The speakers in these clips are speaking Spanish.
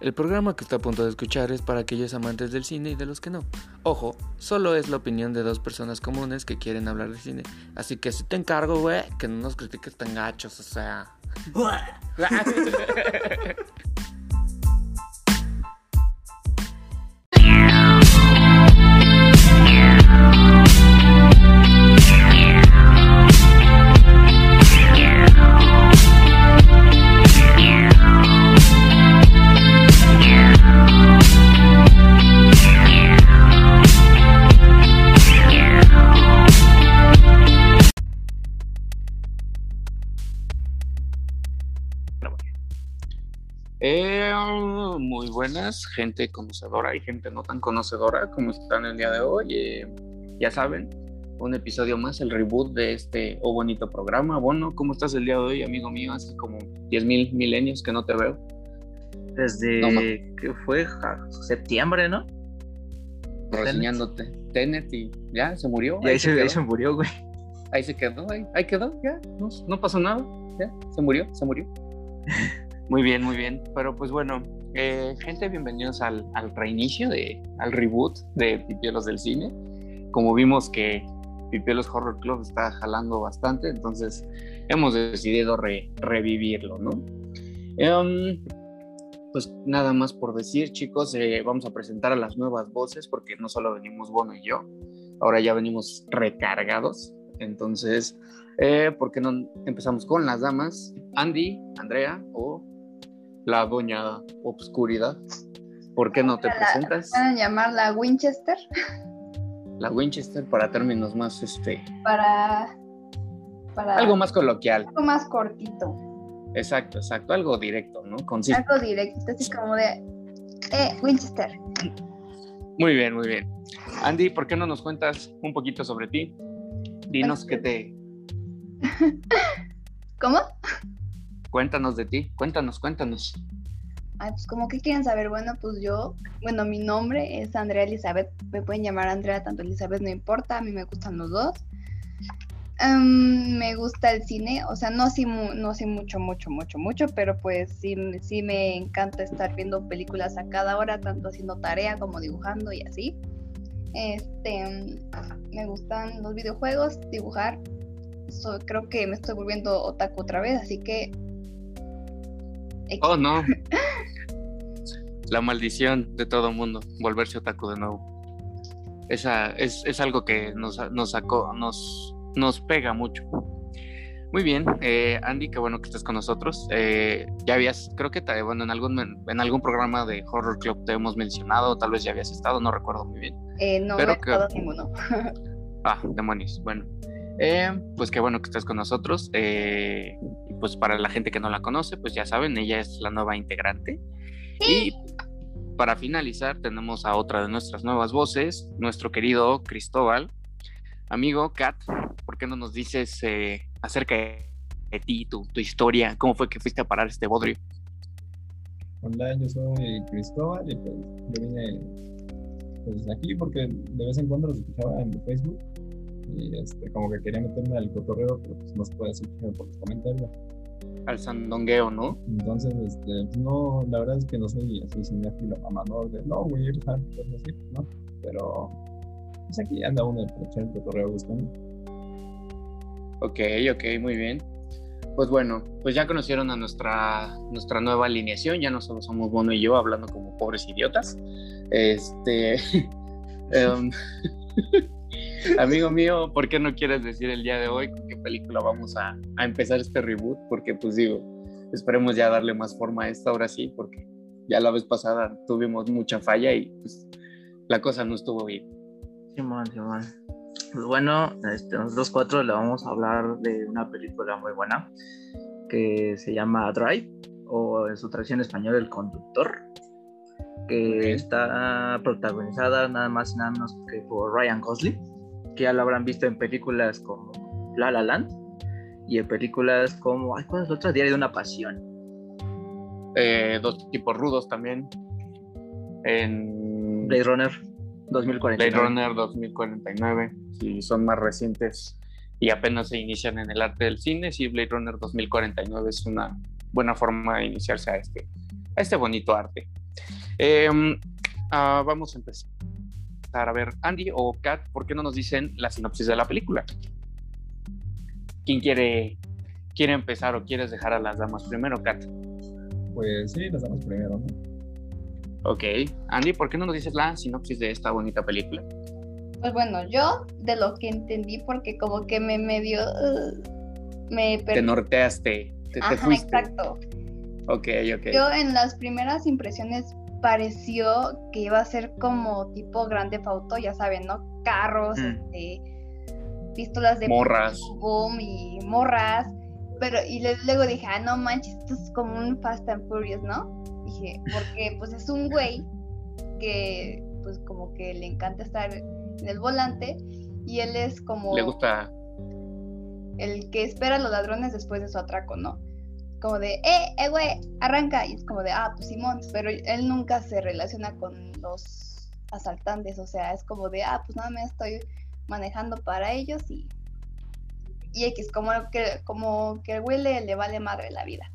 El programa que está a punto de escuchar es para aquellos amantes del cine y de los que no. Ojo, solo es la opinión de dos personas comunes que quieren hablar de cine. Así que si te encargo, güey, que no nos critiques tan gachos, o sea. buenas, gente conocedora y gente no tan conocedora como están el día de hoy. Eh, ya saben, un episodio más, el reboot de este oh, bonito programa. Bueno, ¿cómo estás el día de hoy, amigo mío? Hace como 10 mil milenios que no te veo. Desde que fue septiembre, ¿no? Reseñándote Tenet y ya se murió. Y ahí, se, se, murió, güey. Ahí se quedó, ahí, ahí quedó, ya, no, no pasó nada, ya, se murió, se murió. Muy bien, muy bien. Pero pues bueno, eh, gente, bienvenidos al, reinicio, de, al reboot de Pipielos del Cine. Como vimos que Pipielos Horror Club está jalando bastante, entonces hemos decidido revivirlo, ¿no? Um, pues nada más por decir, chicos, eh, vamos a presentar a las nuevas voces porque no solo venimos Bono y yo, ahora ya venimos recargados. Entonces, eh, ¿por qué no empezamos con las damas? Andy, Andrea o la doña Obscuridad. ¿Por qué no te presentas? ¿Pueden llamarla Winchester? La Winchester para términos más, este... Para... para algo más coloquial. Algo más cortito. Exacto, exacto. Algo directo, ¿no? Algo directo, así como de... Eh, Winchester. Muy bien, muy bien. Andy, ¿por qué no nos cuentas un poquito sobre ti? Dinos qué te... ¿Cómo? Cuéntanos de ti, cuéntanos, cuéntanos. Ay, pues como que quieren saber, bueno, pues yo, bueno, mi nombre es Andrea Elizabeth, me pueden llamar Andrea, tanto Elizabeth no importa, a mí me gustan los dos. Um, me gusta el cine, o sea, no así, no así mucho, mucho, mucho, mucho, pero pues sí, sí me encanta estar viendo películas a cada hora, tanto haciendo tarea como dibujando y así. Este, me gustan los videojuegos, dibujar. creo que me estoy volviendo otaku otra vez, así que Oh, no. La maldición de todo mundo, volverse otaku de nuevo. Esa es, algo que nos, sacó, nos, nos pega mucho. Muy bien, eh, Andy, qué bueno que estés con nosotros. Eh, ya habías, creo que bueno, en algún, en algún programa de Horror Club te hemos mencionado, tal vez ya habías estado, no recuerdo muy bien. Eh, no, Pero no he ninguno. ah, demonios. Bueno, pues qué bueno que estés con nosotros. Pues para la gente que no la conoce, pues ya saben, ella es la nueva integrante. Y para finalizar, tenemos a otra de nuestras nuevas voces, nuestro querido Cristóbal. Amigo, Kat, ¿por qué no nos dices eh, acerca de ti, tu, tu, historia? ¿Cómo fue que fuiste a parar este bodrio? Hola, yo soy Cristóbal y pues yo vine pues aquí porque de vez en cuando los escuchaba en Facebook y este, como que quería meterme al cotorreo, pero pues no se puede hacer por los comentarios. Al sandongueo, ¿no? Entonces, este, pues no, la verdad es que no soy así cinéfilo mamador de no, voy a ir a así, ¿no? Pero, pues aquí anda uno de echar el cotorreo buscando. Ok, ok, muy bien. Pues bueno, pues ya conocieron a nuestra, nuestra nueva alineación, ya no solo somos Bono y yo hablando como pobres idiotas. Este. um, Amigo mío, ¿por qué no quieres decir el día de hoy con qué película vamos a, a, empezar este reboot? Porque pues digo, esperemos ya darle más forma a esta ahora sí, porque ya la vez pasada tuvimos mucha falla y pues la cosa no estuvo bien. Simón, Simón. Pues bueno, este, nosotros cuatro le vamos a hablar de una película muy buena que se llama Drive o en su traducción en español El Conductor que está protagonizada nada más y nada menos que por Ryan Gosling, que ya lo habrán visto en películas como La La Land y en películas como, ay, ¿cuál es otra? Diario de una pasión. Eh, dos tipos rudos también. En Blade Runner 2049. Blade Runner 2049, si son más recientes y apenas se inician en el arte del cine, sí, Blade Runner 2049 es una buena forma de iniciarse a este, a este bonito arte. Em, ah, vamos a empezar a ver, Andy o Kat, ¿por qué no nos dicen la sinopsis de la película? ¿Quién quiere, quiere empezar o quieres dejar a las damas primero, Kat? Pues sí, las damas primero, ¿no? Ok. Andy, ¿por qué no nos dices la sinopsis de esta bonita película? Pues bueno, yo de lo que entendí, porque como que me medio... Uh, me Te norteaste, te, Ajá, fuiste. exacto. Ok, ok. Yo en las primeras impresiones pareció que iba a ser como tipo grande auto, ya saben, ¿no? Carros, Mm. este, pistolas de Morras. boom y morras. Pero, y luego dije, ah, no manches, esto es como un Fast and Furious, ¿no? Dije, porque pues es un güey que pues como que le encanta estar en el volante y él es como Le gusta. el que espera a los ladrones después de su atraco, ¿no? Como de, eh, eh, güey, arranca. Y es como de, ah, pues Simón, pero él nunca se relaciona con los asaltantes, o sea, es como de, ah, pues nada más estoy manejando para ellos y, y X, como que, como que el güey le, le vale madre la vida.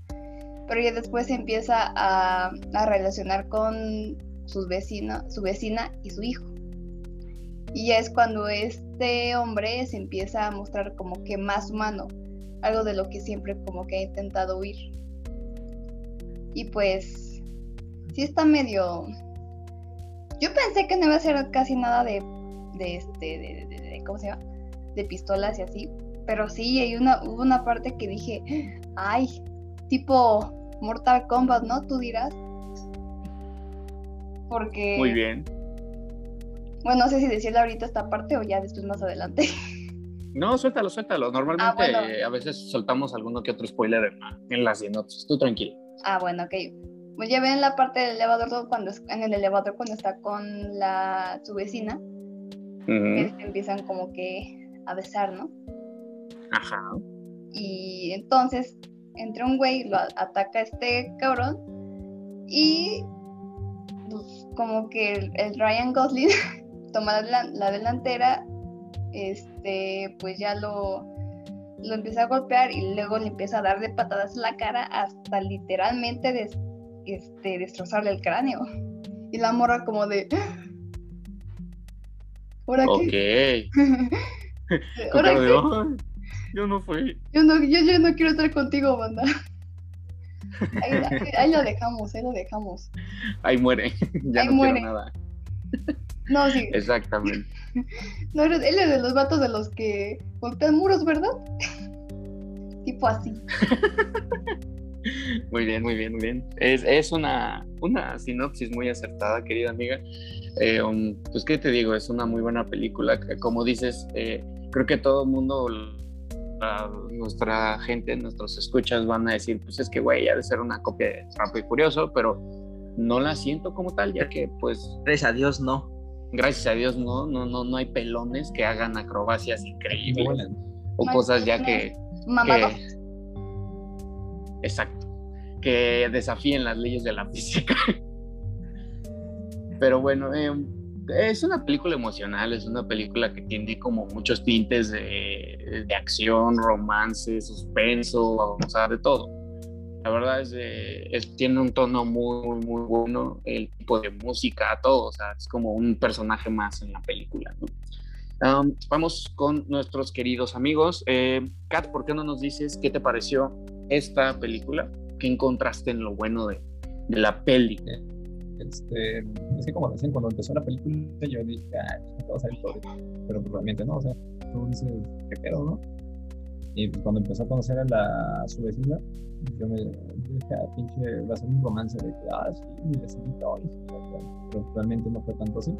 Pero ya después se empieza a, a relacionar con sus su vecina y su hijo. Y ya es cuando este hombre se empieza a mostrar como que más humano, algo de lo que siempre como que ha intentado huir. Y pues, sí está medio... Yo pensé que no iba a ser casi nada de, de este, de, de- de- ¿cómo se llama? De pistolas y así. Pero sí, hay una, hubo una parte que dije, ay, tipo Mortal Kombat, ¿no? Tú dirás. Porque... Muy bien. Bueno, no sé si decirle ahorita esta parte o ya después más adelante. No, suéltalo, suéltalo. Normalmente Ah, bueno. eh, a veces soltamos alguno que otro spoiler en, en las sinopsis. Tú tranquilo. Ah, bueno, ok. Pues ya ven la parte del elevador cuando es- en el elevador cuando está con la su vecina, este, empiezan como que a besar, ¿no? Ajá. Y entonces entra un güey, lo ataca a este cabrón y pues, como que el, el Ryan Gosling toma la, la delantera, este, pues ya lo, lo empieza a golpear y luego le empieza a dar de patadas en la cara hasta literalmente des- este, destrozarle el cráneo. Y la morra como de... ¿Ahora Ok. qué? Con ¿Ahora cara de, qué? "Ay, yo no fui. Yo no, yo, yo no quiero estar contigo, banda. Ahí, ahí- ahí lo dejamos, ahí lo dejamos. Ahí muere. ya Ahí no muere. quiero nada. No, sí, Exactamente. no eres, él es de los vatos de los que golpean muros, ¿verdad? tipo así. Muy bien, muy bien, muy bien. Es, es una, una sinopsis muy acertada, querida amiga. Eh, um, pues, ¿qué te digo? Es una muy buena película. que, Como dices, eh, creo que todo el mundo, la- nuestra gente, nuestros escuchas van a decir, pues es que, güey, ha de ser una copia de Rápido y Furioso, pero no la siento como tal, ya que, pues, Gracias a Dios, no. Gracias a Dios, no, no, no, no hay pelones que hagan acrobacias increíbles o cosas ya que Exacto. Que desafíen las leyes de la física. Pero bueno, eh, es una película emocional, es una película que tiene como muchos tintes de, de acción, romance, suspenso, o sea, de todo. La verdad es, de- es- tiene un tono muy, muy bueno, el tipo de música, todo, o sea, es como un personaje más en la película, ¿no? Um, vamos con nuestros queridos amigos. Eh, Kat, ¿por qué no nos dices qué te pareció esta película? ¿Qué encontraste en lo bueno de, de la peli? Este, es que como recién cuando empezó la película yo dije, ah, va a salir todo. Pero pues, realmente no, o sea, dices, ¿qué pedo, no? Y pues, cuando empezó a conocer a, la, su vecina, yo me dije, ah, pinche, va a ser un romance de que, ah, sí, mi vecinito, y sí, pero realmente no fue tanto así.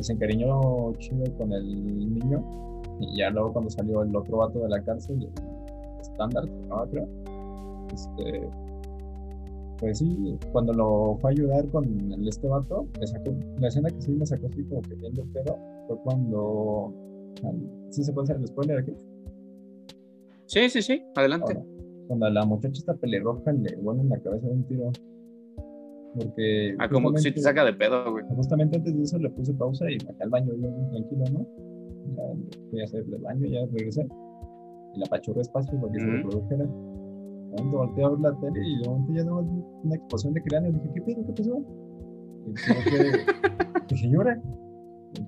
Se encariñó chido con el niño, y ya luego cuando salió el otro vato de la cárcel, el estándar, ¿no? Creo, este, pues sí, cuando lo fue a ayudar con este vato, me sacó, la escena que sí me sacó así como que viendo el pedo fue cuando, ¿sí se puede hacer el spoiler aquí? Sí, sí, sí, adelante. Ahora, cuando la muchacha esta pelirroja le vuelven la cabeza de un tiro. Porque Ah, como que sí te saca de pedo, güey. justamente antes de eso le puse pausa y me al baño yo tranquilo, ¿no? Ya fui a hacer el baño, ya regresé. Y la apachurré espacio porque se Ujú. reprodujera. De momento volteé a ver la tele y de momento ya daba una explosión de cráneo. Dije, ¿qué pedo? ¿Qué pasó? tuve que, dije, llora.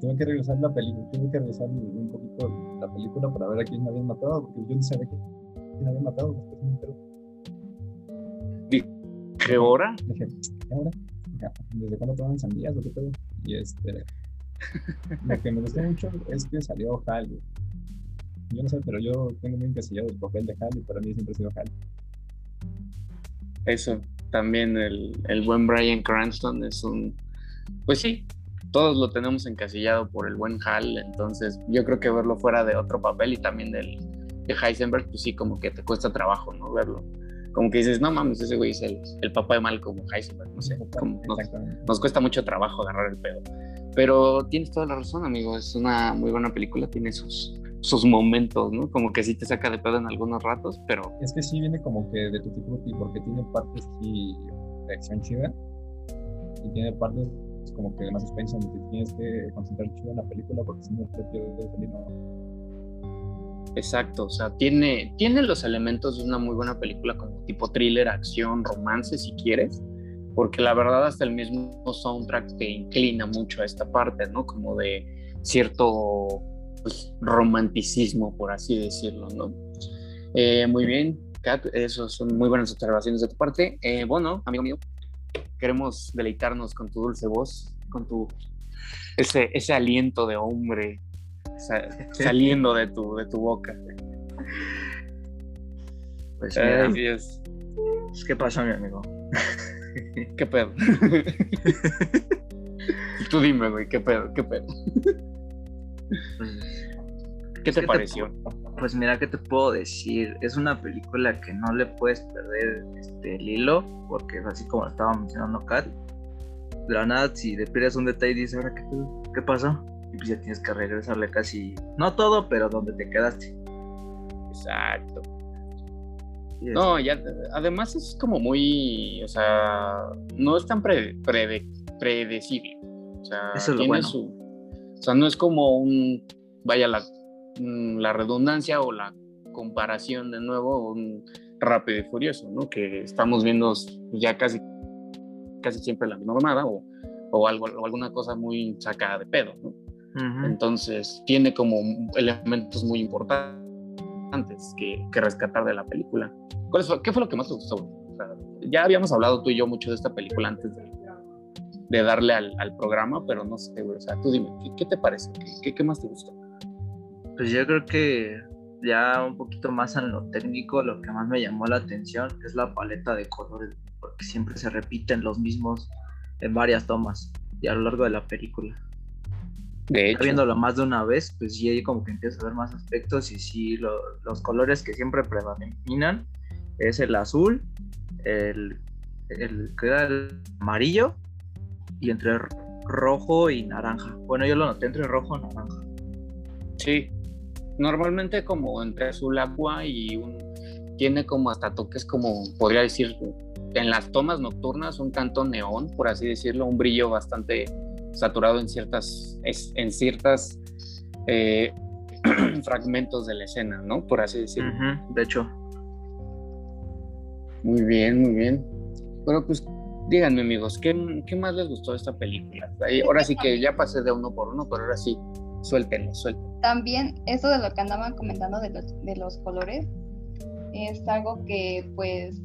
Tuve que regresar la película, tuve que regresar un poquito la película para ver a quién me habían matado, porque yo no sabía quién había matado, después me enteró. ¿Qué hora? Dije, ¿qué hora? ¿Desde cuándo toman sandías o qué pedo? Y este, lo que me gustó mucho es que salió Hal. Yo no sé, pero yo tengo muy encasillado el papel de Hal y para mí siempre ha sido Hal. Eso, también el, el buen Brian Cranston es un, pues sí, todos lo tenemos encasillado por el buen Hal, entonces yo creo que verlo fuera de otro papel y también del, de Heisenberg, pues sí, como que te cuesta trabajo, ¿no? Verlo. Como que dices, no mames, ese güey es el, el papá de Malcolm Heisenberg, no sé, como nos, nos, cuesta mucho trabajo agarrar el pedo. Pero tienes toda la razón, amigo, es una muy buena película, tiene sus, sus momentos, ¿no? Como que sí te saca de pedo en algunos ratos, pero... Es que sí viene como que de tu tipo, porque tiene partes sí de acción chida y tiene partes como que suspenso donde te tienes que concentrar en la película porque si no te pierdes el. Exacto, o sea, tiene, tiene los elementos de una muy buena película como tipo thriller, acción, romance, si quieres, porque la verdad hasta el mismo soundtrack te inclina mucho a esta parte, ¿no? Como de cierto pues, romanticismo, por así decirlo, ¿no? Eh, muy bien, Kat, eso son muy buenas observaciones de tu parte. Eh, bueno, amigo mío, queremos deleitarnos con tu dulce voz, con tu ese, ese aliento de hombre saliendo de tu, de tu boca. Pues mira, Dios. Pues, ¿Qué pasa, mi amigo? ¿Qué pedo? Tú dime, güey, ¿qué pedo? ¿Qué pedo? Pues, ¿Qué te pareció? Pues mira, ¿qué te puedo decir? Es una película que no le puedes perder este, el hilo, porque es así como estaba mencionando Kat. De la nada, si te pierdes un detalle y dices, ¿ahora qué, qué pasó? y pues ya tienes que regresarle casi, no todo, pero donde te quedaste. Exacto. No, ya, además es como muy, o sea, no es tan predecible. O sea, tiene su, o sea, no es como un, vaya la, la redundancia o la comparación de nuevo, un rápido y furioso, ¿no? Que estamos viendo ya casi, casi siempre la misma mamada o, o, algo, o alguna cosa muy sacada de pedo, ¿no? Entonces, tiene como elementos muy importantes que, rescatar de la película. ¿Qué fue lo que más te gustó? ya habíamos hablado tú y yo mucho de esta película antes de, darle al, programa, pero no sé, O sea, tú dime, ¿qué, te parece? ¿Qué, ¿Qué, más te gustó? Pues yo creo que ya un poquito más en lo técnico, lo que más me llamó la atención es la paleta de colores, porque siempre se repiten los mismos en varias tomas y a lo largo de la película. De hecho. Viéndolo más de una vez, pues sí, como que empieza a ver más aspectos y sí, los colores que siempre predominan es el azul, el, el, el amarillo y entre rojo y naranja. Bueno, yo lo noté entre rojo y naranja. Sí, normalmente como entre azul agua y un, tiene como hasta toques como, podría decir, en las tomas nocturnas un tanto neón, por así decirlo, un brillo bastante saturado en ciertas, en ciertas eh, fragmentos de la escena, ¿no? Por así decirlo. de hecho. Muy bien, muy bien. Bueno, pues díganme amigos, ¿qué, ¿qué, más les gustó de esta película? Ahora sí que ya pasé de uno por uno, pero ahora sí, suéltenlo, suéltenlo. También eso de lo que andaban comentando de los, de los colores es algo que pues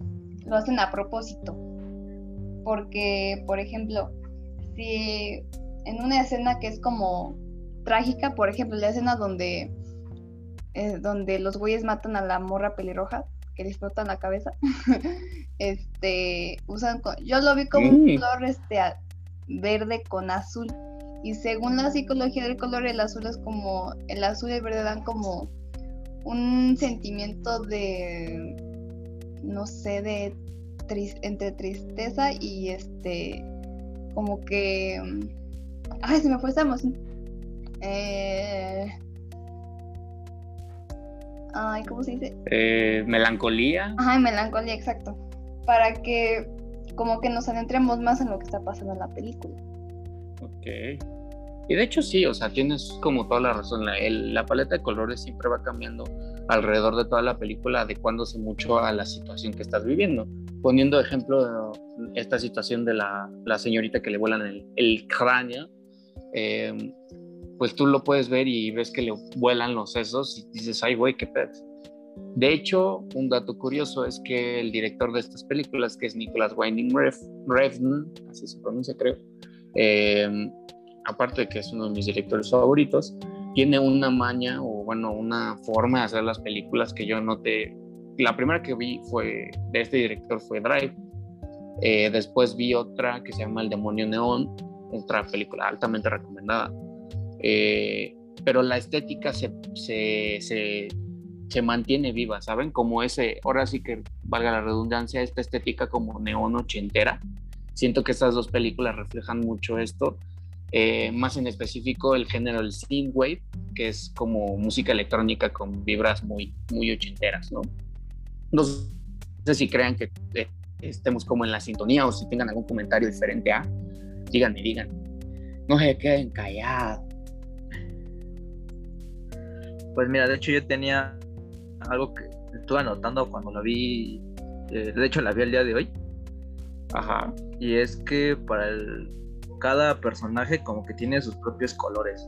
lo hacen a propósito. Porque, por ejemplo, si en una escena que es como trágica, por ejemplo, la escena donde, eh, donde los güeyes matan a la morra pelirroja, que le explotan la cabeza, este, usan, yo lo vi como un color este, verde con azul, y según la psicología del color, el azul es como, el azul y el verde dan como un sentimiento de, no sé, de entre tristeza y este, como que Ay, se me fue esa emoción. Eh... Ay, ¿cómo se dice? Eh, melancolía. Ajá, melancolía, exacto. Para que como que nos adentremos más en lo que está pasando en la película. Ok. Y de hecho sí, o sea, tienes como toda la razón. La, la paleta de colores siempre va cambiando alrededor de toda la película, adecuándose mucho a la situación que estás viviendo. poniendo ejemplo esta situación de la, la señorita que le vuelan el, el cráneo, eh, pues tú lo puedes ver y ves que le vuelan los sesos y dices, ay, güey, qué pedo. De hecho, un dato curioso es que el director de estas películas, que es Nicholas Winding Refn, así se pronuncia creo, eh, aparte de que es uno de mis directores favoritos, tiene una maña o bueno, una forma de hacer las películas que yo noté. La primera que vi fue de este director fue Drive. Eh, después vi otra que se llama El demonio neón, otra película altamente recomendada. Eh, pero la estética se, se, se, se, mantiene viva, ¿saben? Como ese, ahora sí que valga la redundancia, esta estética como neón ochentera. Siento que estas dos películas reflejan mucho esto eh, más en específico el género del synthwave, que es como música electrónica con vibras muy, muy ochenteras, ¿no? No sé si crean que eh, estemos como en la sintonía o si tengan algún comentario diferente a, díganme, digan. No se queden callados. Pues mira, de hecho yo tenía algo que estuve anotando cuando la vi, eh, de hecho la vi el día de hoy. Ajá. Y es que para el, cada personaje como que tiene sus propios colores.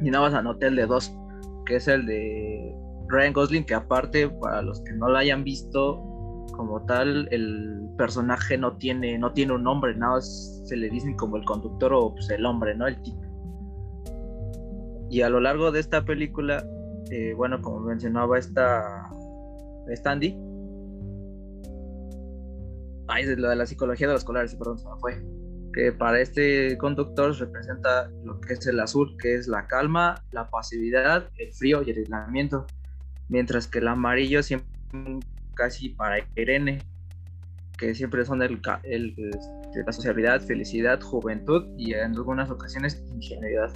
Y nada más anoté el de dos, que es el de Ryan Gosling, que aparte, para los que no lo hayan visto, como tal, el personaje no tiene, no tiene un nombre, nada más se le dicen como el conductor o pues, el hombre, ¿no? El tipo. Y a lo largo de esta película, eh, bueno, como mencionaba esta, esta ay, lo de la psicología de los colores, perdón, se me fue que para este conductor representa lo que es el azul, que es la calma, la pasividad, el frío y el aislamiento, mientras que el amarillo siempre casi para Irene, que siempre son el, el, la sociabilidad, felicidad, juventud y en algunas ocasiones ingenuidad.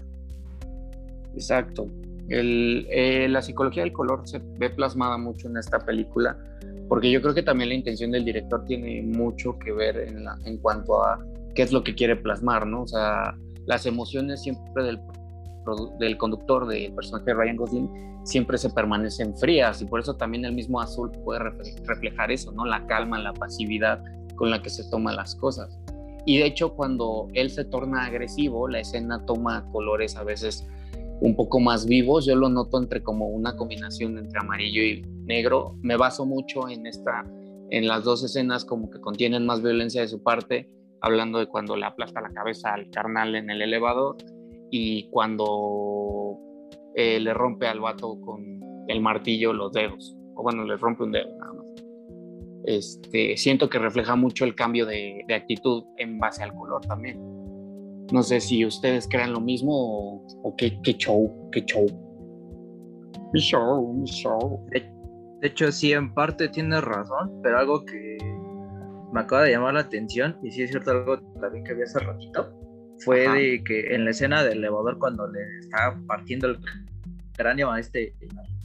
Exacto. El, eh, la psicología del color se ve plasmada mucho en esta película, porque yo creo que también la intención del director tiene mucho que ver en, la, en cuanto a qué es lo que quiere plasmar, ¿no? O sea, las emociones siempre del, del conductor, del personaje de Ryan Gosling, siempre se permanecen frías y por eso también el mismo azul puede reflejar eso, ¿no? La calma, la pasividad con la que se toman las cosas. Y de hecho, cuando él se torna agresivo, la escena toma colores a veces un poco más vivos. Yo lo noto entre como una combinación entre amarillo y negro. Me baso mucho en esta, en las dos escenas como que contienen más violencia de su parte hablando de cuando le aplasta la cabeza al carnal en el elevador y cuando eh, le rompe al vato con el martillo los dedos, o bueno, le rompe un dedo nada más. Este, siento que refleja mucho el cambio de, actitud en base al color también. No sé si ustedes crean lo mismo o, o qué, qué, show, qué show. Mi show, mi show. De, de hecho, sí, en parte tienes razón, pero algo que me acaba de llamar la atención, y sí es cierto algo también que vi hace ratito, fue de que en la escena del elevador cuando le estaba partiendo el cráneo a este,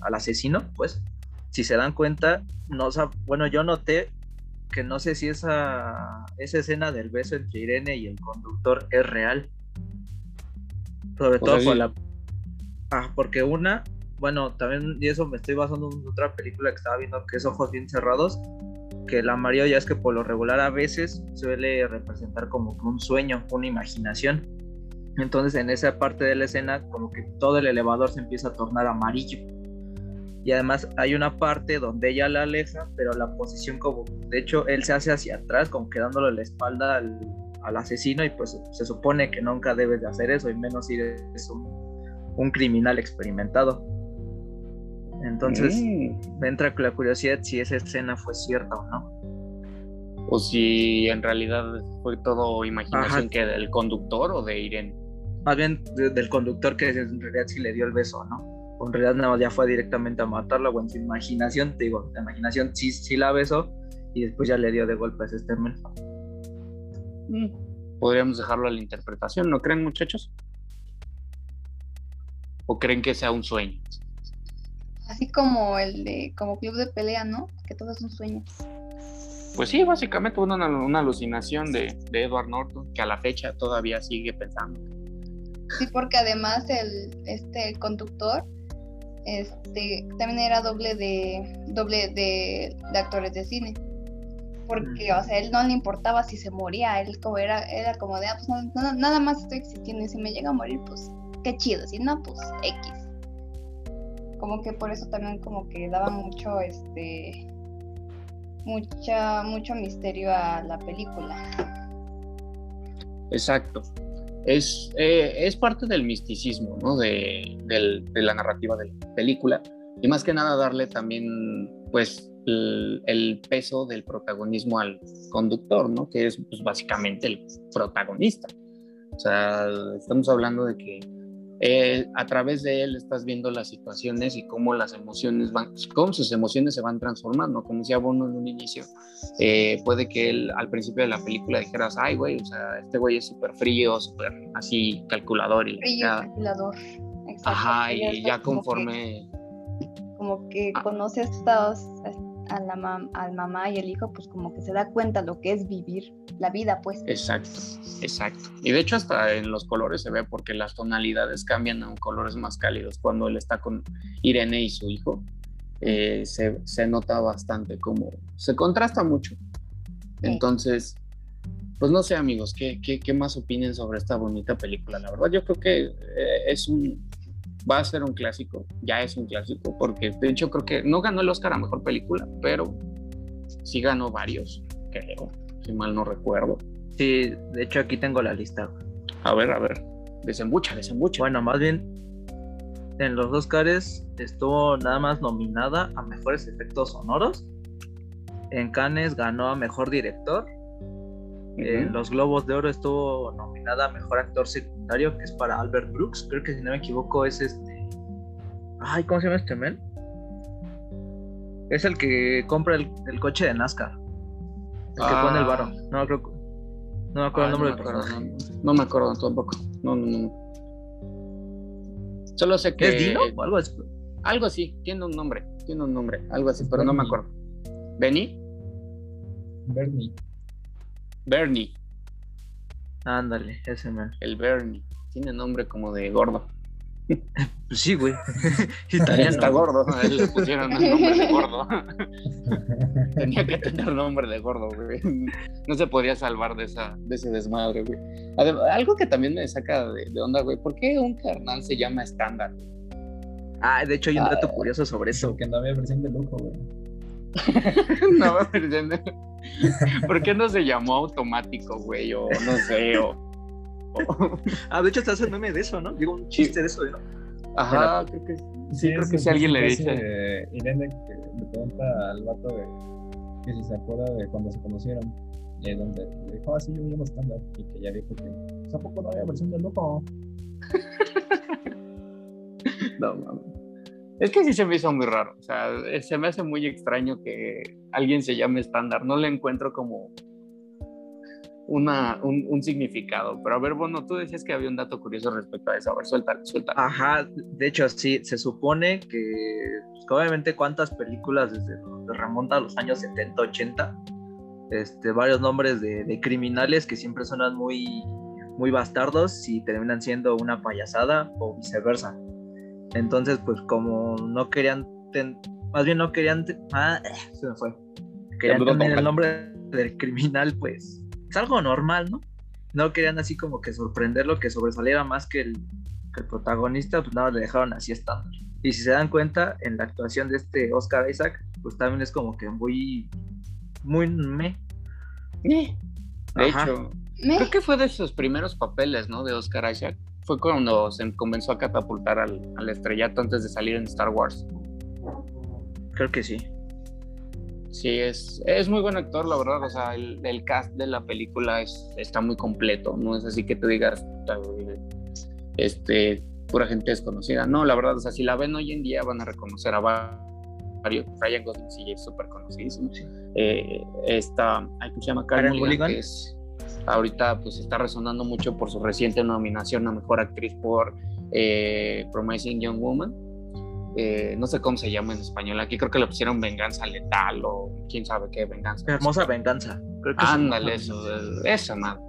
al asesino, pues, si se dan cuenta, no, bueno, yo noté que no sé si esa, esa escena del beso entre Irene y el conductor es real. Sobre todo por la... Ah, porque una, bueno, también, y eso me estoy basando en otra película que estaba viendo que es Ojos Bien Cerrados, que el amarillo ya es que por lo regular a veces suele representar como un sueño, una imaginación. Entonces en esa parte de la escena como que todo el elevador se empieza a tornar amarillo. Y además hay una parte donde ella la aleja, pero la posición como, de hecho él se hace hacia atrás, como quedándole la espalda al, al asesino y pues se supone que nunca debes de hacer eso y menos si eres un, un criminal experimentado. Entonces mm. me entra la curiosidad si esa escena fue cierta o no. O si en realidad fue todo imaginación que del conductor o de Irene. Más bien del conductor que en realidad sí le dio el beso, ¿no? O en realidad nada ya fue directamente a matarla o en su imaginación, te digo, la imaginación sí, sí la besó y después ya le dio de golpe ese extermen. Mm. Podríamos dejarlo a la interpretación, ¿no creen muchachos? ¿O creen que sea un sueño? Así como el de, como club de pelea, ¿no? Que todo es un sueño. Pues sí, básicamente una, una alucinación de, de, Edward Norton, que a la fecha todavía sigue pensando. Sí, porque además el, este, el conductor este, también era doble de, doble de, de actores de cine. porque, o sea, él no le importaba si se moría, él como era, era como de, ah, pues nada más estoy existiendo y si me llega a morir, pues qué chido, si no, pues X. Como que por eso también como que daba mucho, este, mucha, mucho misterio a la película. Exacto. Es, eh, es parte del misticismo, ¿no? De, la narrativa de la película. Y más que nada darle también, pues, el, peso del protagonismo al conductor, ¿no? Que es pues, básicamente el protagonista. O sea, estamos hablando de que eh, a través de él estás viendo las situaciones y cómo las emociones van, cómo sus emociones se van transformando. Como decía Bono en un inicio, eh, puede que él al principio de la película dijeras, ay, güey, o sea, este güey es súper frío, súper así calculador. Y frío, calculador. Exacto. Ajá, y ya conforme... Como que, ah. conoce a estos a la al mamá y el hijo, pues como que se da cuenta lo que es vivir la vida, pues. Exacto, exacto. Y de hecho hasta en los colores se ve porque las tonalidades cambian a colores más cálidos cuando él está con Irene y su hijo. Eh, se, se, nota bastante como se contrasta mucho. Entonces, pues no sé amigos, ¿qué, qué, qué más opinen sobre esta bonita película? La verdad yo creo que eh, es un, va a ser un clásico, ya es un clásico, porque de hecho creo que no ganó el Oscar a Mejor Película, pero sí ganó varios, creo, si mal no recuerdo. Sí, de hecho aquí tengo la lista. A ver, a ver, desembucha, desembucha. Bueno, más bien, en los Oscars estuvo nada más nominada a Mejores Efectos Sonoros. En Cannes ganó a Mejor Director. En los Globos de Oro estuvo nominada a Mejor Actor Secundario, que es para Albert Brooks. Creo que si no me equivoco es este... Ay, ¿cómo se llama este men? Es el que compra el, coche de NASCAR. El que pone el varo. Ah. No, creo No me acuerdo el nombre del personaje. No, me acuerdo tampoco. No, no, no. Solo sé que. ¿Es Dino o algo así? Algo así, tiene un nombre. Tiene un nombre, algo así, pero no me acuerdo. ¿Benny? Bernie. Bernie. Ándale, ese man. El Bernie. Tiene nombre como de gordo. Pues sí, güey. Está gordo. A él le pusieron el nombre de gordo. Tenía que tener nombre de gordo, güey. No se podía salvar de, esa, de ese desmadre, güey. algo que también me saca de, onda, güey. ¿Por qué un carnal se llama estándar? Ah, de hecho hay un dato ah, curioso sobre eso. No había versión de lujo, güey. no, ¿Por qué no se llamó automático, güey? O no sé, o... ah, de hecho estás el meme de eso, ¿no? Digo, un chiste de eso, ¿no? Ajá, creo que sí, creo que si alguien le dice. Irene que le pregunta al vato de, que si se acuerda de cuando se conocieron. Y es donde le dijo, ah, sí, yo me llamo estándar. Y que ya dijo que tampoco no había versión de loco. no mames. Es que sí se me hizo muy raro. O sea, se me hace muy extraño que alguien se llame estándar. No le encuentro como una, un, significado. Pero a ver, bueno, tú decías que había un dato curioso respecto a eso. A ver, suelta, suelta. Ajá, de hecho, sí, se supone que, pues, obviamente cuántas películas desde remonta a los años 70, 80, este, varios nombres de, de criminales que siempre suenan muy, muy bastardos y terminan siendo una payasada o viceversa. Entonces, pues como no querían, más bien no querían, ah, se me fue. Querían tener el nombre del criminal, pues es algo normal, ¿no? No querían así como que sorprenderlo, que sobresaliera más que el, protagonista, pues nada, le dejaron así estándar. Y si se dan cuenta, en la actuación de este Oscar Isaac, pues también es como que muy, muy me. De hecho, creo que fue de sus primeros papeles, ¿no? De Oscar Isaac fue cuando se comenzó a catapultar al, al, estrellato antes de salir en Star Wars. Creo que sí. Sí, es, es muy buen actor, la verdad. O sea, el, el cast de la película es, está muy completo. No es así que te digas, este, pura gente desconocida. No, la verdad, o sea, si la ven hoy en día van a reconocer a varios. Ryan Gosling sí es súper conocidísimo. Eh, esta, ¿cómo se llama? Karen Mulligan, que es ahorita pues está resonando mucho por su reciente nominación a Mejor Actriz por eh, Promising Young Woman. Eh, no sé cómo se llama en español. Aquí creo que le pusieron Venganza Letal o quién sabe qué Venganza. Hermosa Venganza. Ándale, eso, esa nada.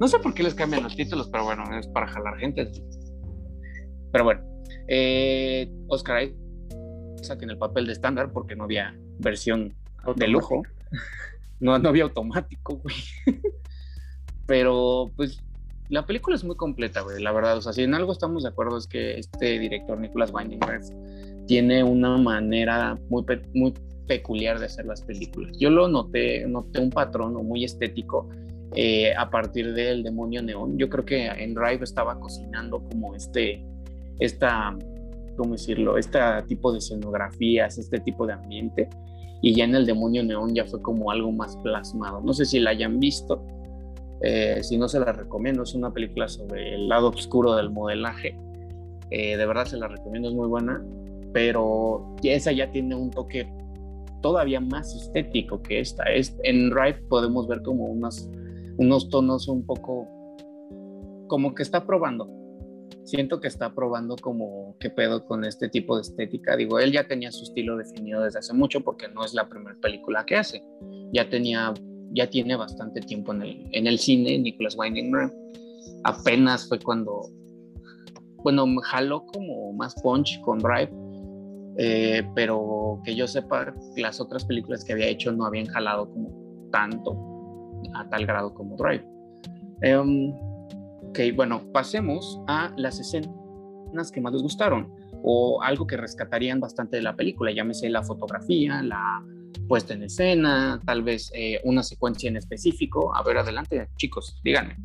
No sé por qué les cambian los títulos, pero bueno, es para jalar gente. Pero bueno, eh, Oscar Isaac en el papel de estándar porque no había versión de lujo. no, no había automático, güey. Pero pues la película es muy completa, güey, la verdad. O sea, si en algo estamos de acuerdo es que este director, Nicholas Winding tiene una manera muy, muy peculiar de hacer las películas. Yo lo noté, noté un patrón muy estético eh, a partir del demonio neón. Yo creo que en Drive estaba cocinando como este, esta, ¿cómo decirlo? Este tipo de escenografías, este tipo de ambiente. Y ya en el demonio neón ya fue como algo más plasmado. No sé si la hayan visto. Eh, si no se la recomiendo, es una película sobre el lado oscuro del modelaje. Eh, de verdad se la recomiendo, es muy buena. Pero esa ya tiene un toque todavía más estético que esta. Es, en Drive podemos ver como unos, unos tonos un poco como que está probando. Siento que está probando como qué pedo con este tipo de estética. Digo, él ya tenía su estilo definido desde hace mucho porque no es la primera película que hace. Ya tenía, ya tiene bastante tiempo en el, en el cine, Nicholas Winding Apenas fue cuando, bueno, jaló como más punch con Drive eh, pero que yo sepa, las otras películas que había hecho no habían jalado como tanto, a tal grado como Drive. Um, ok, bueno, pasemos a las escenas que más les gustaron o algo que rescatarían bastante de la película, llámese la fotografía, la puesta en escena, tal vez eh, una secuencia en específico. A ver, adelante, chicos, díganme.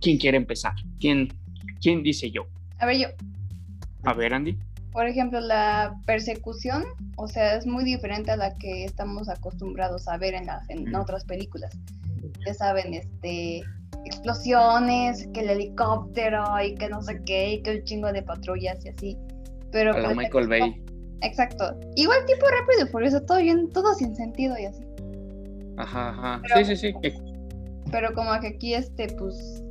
¿Quién quiere empezar? ¿Quién, quién dice yo? A ver, yo. A ver, Andy por ejemplo, la persecución, o sea, es muy diferente a la que estamos acostumbrados a ver en, las, en otras películas. Ya saben, este, explosiones, que el helicóptero y que no sé qué, y que un chingo de patrullas y así. Pero Michael Bay. Exacto. Igual tipo rápido y furioso, todo bien, todo sin sentido y así. Ajá, ajá. sí, sí, sí. Pero como que aquí este, pues,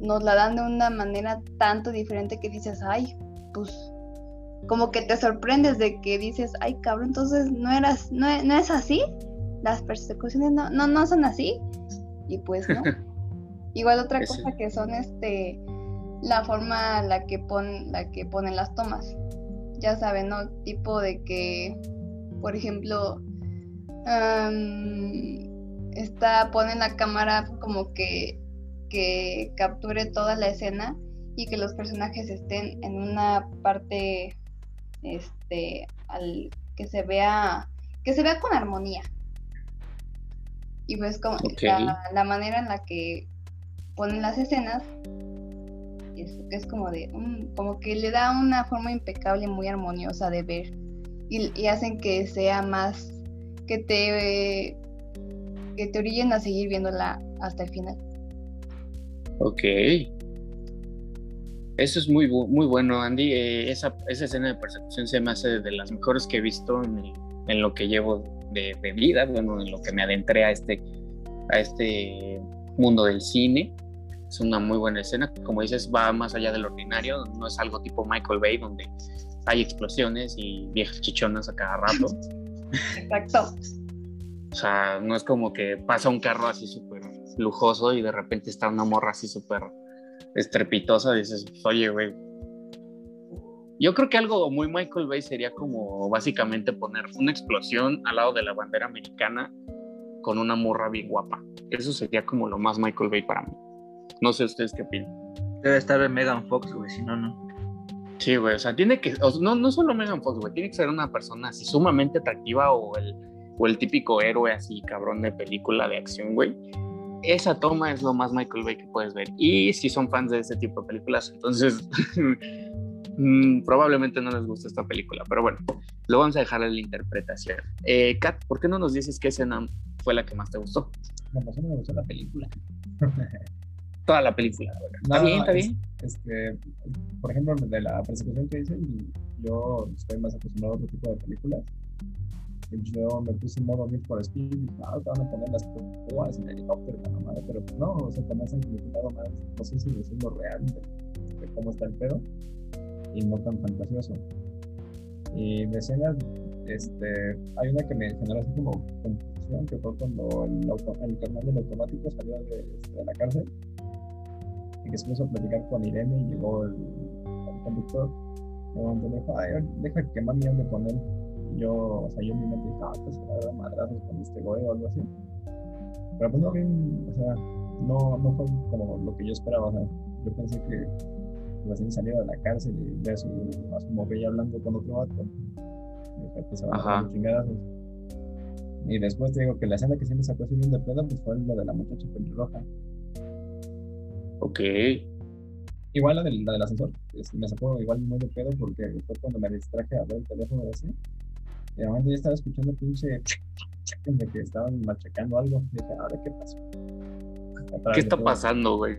nos la dan de una manera tanto diferente que dices, ay, pues como que te sorprendes de que dices, ay cabrón, entonces no eras, no, es así, las persecuciones no, no, no son así, y pues no. Igual otra cosa que son este la forma la que pon, la que ponen las tomas. Ya saben, ¿no? Tipo de que, por ejemplo, está, ponen la cámara como que, que capture toda la escena y que los personajes estén en una parte este, al que se vea, que se vea con armonía. Y pues como la, manera en la que ponen las escenas es, como de, como que le da una forma impecable, muy armoniosa de ver. Y, hacen que sea más, que te, que te orillen a seguir viéndola hasta el final. Ok. Eso es muy, muy bueno, Andy. Eh, esa, esa, escena de persecución se me hace de las mejores que he visto en, en lo que llevo de, de, vida, bueno, en lo que me adentré a este, a este mundo del cine. Es una muy buena escena. Como dices, va más allá del ordinario. No es algo tipo Michael Bay, donde hay explosiones y viejas chichonas a cada rato. Exacto. O sea, no es como que pasa un carro así súper lujoso y de repente está una morra así súper estrepitosa, dices, oye, güey. Yo creo que algo muy Michael Bay sería como básicamente poner una explosión al lado de la bandera americana con una morra bien guapa. Eso sería como lo más Michael Bay para mí. No sé ustedes qué opinan. Debe estar en Megan Fox, güey, si no, no. Sí, güey, o sea, tiene que, no, no solo Megan Fox, güey, tiene que ser una persona así sumamente atractiva o el, o el típico héroe así, cabrón de película de acción, güey esa toma es lo más Michael Bay que puedes ver. Y si son fans de ese tipo de películas, entonces mm, probablemente no les guste esta película. Pero bueno, lo vamos a dejar en la interpretación. Eh, Kat, ¿por qué no nos dices qué escena fue la que más te gustó? No, pues me gustó la película. Toda la película. Está bien, está bien. Este, por ejemplo, de la persecución que dicen, yo estoy más acostumbrado a otro tipo de películas yo me puse en modo Need for Speed y dije, ah, te van a poner las púas en el helicóptero, la madre, pero no, o sea, te más significado más, no sé si decirlo real de, cómo está el pedo y no tan fantasioso. Y de escenas, este, hay una que me generó así como confusión, que fue cuando el, auto, el canal del automático salió de, de, la cárcel que se puso a platicar con Irene y llegó el, el conductor. Y me dijo, ay, deja que mami hable con él yo, o sea, yo en mi mente dije, ah, pues se va a dar madrazos con este güey o algo así. Pero pues no bien, o sea, no, no fue como lo que yo esperaba, o sea, yo pensé que recién saliera de la cárcel y ve a su, a su morrilla hablando con otro vato. Y pues se van a dar chingadazos. Y después te digo que la escena que siempre sacó así bien de pedo, pues fue la de la muchacha pelirroja. Ok. Igual la del, la del ascensor, me sacó igual muy de pedo porque fue cuando me distraje a ver el teléfono de ese. Y de momento ya estaba escuchando pinche de que estaban machacando algo. Y dije, ¿ahora qué pasó? ¿Qué está pasando, güey?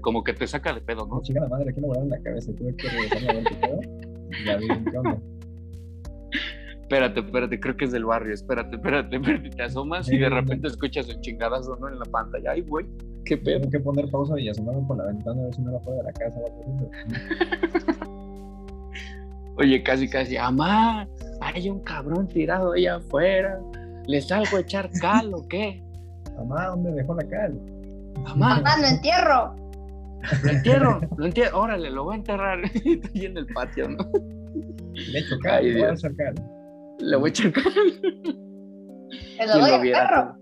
Como que te saca de pedo, ¿no? Chica la madre, aquí no volaron la cabeza. Tuve que regresarme a ver qué pedo. Y ya vi qué onda. Espérate, espérate, creo que es del barrio. Espérate, espérate, espérate. Te asomas y de repente escuchas un chingadazo, ¿no? En la pantalla. Ay, güey, qué pedo. Tengo que poner pausa y asomarme por la ventana a ver si no la fuera de la casa. Oye, casi, casi. Amá, hay un cabrón tirado allá afuera. ¿Le salgo a echar cal o qué? Mamá, ¿dónde dejó la cal? Mamá, Mamá lo entierro. Lo entierro, lo entierro. Órale, lo voy a enterrar. Estoy en el patio, ¿no? Le echo cal, le voy a echar cal. Le voy a echar cal. Se lo doy al perro.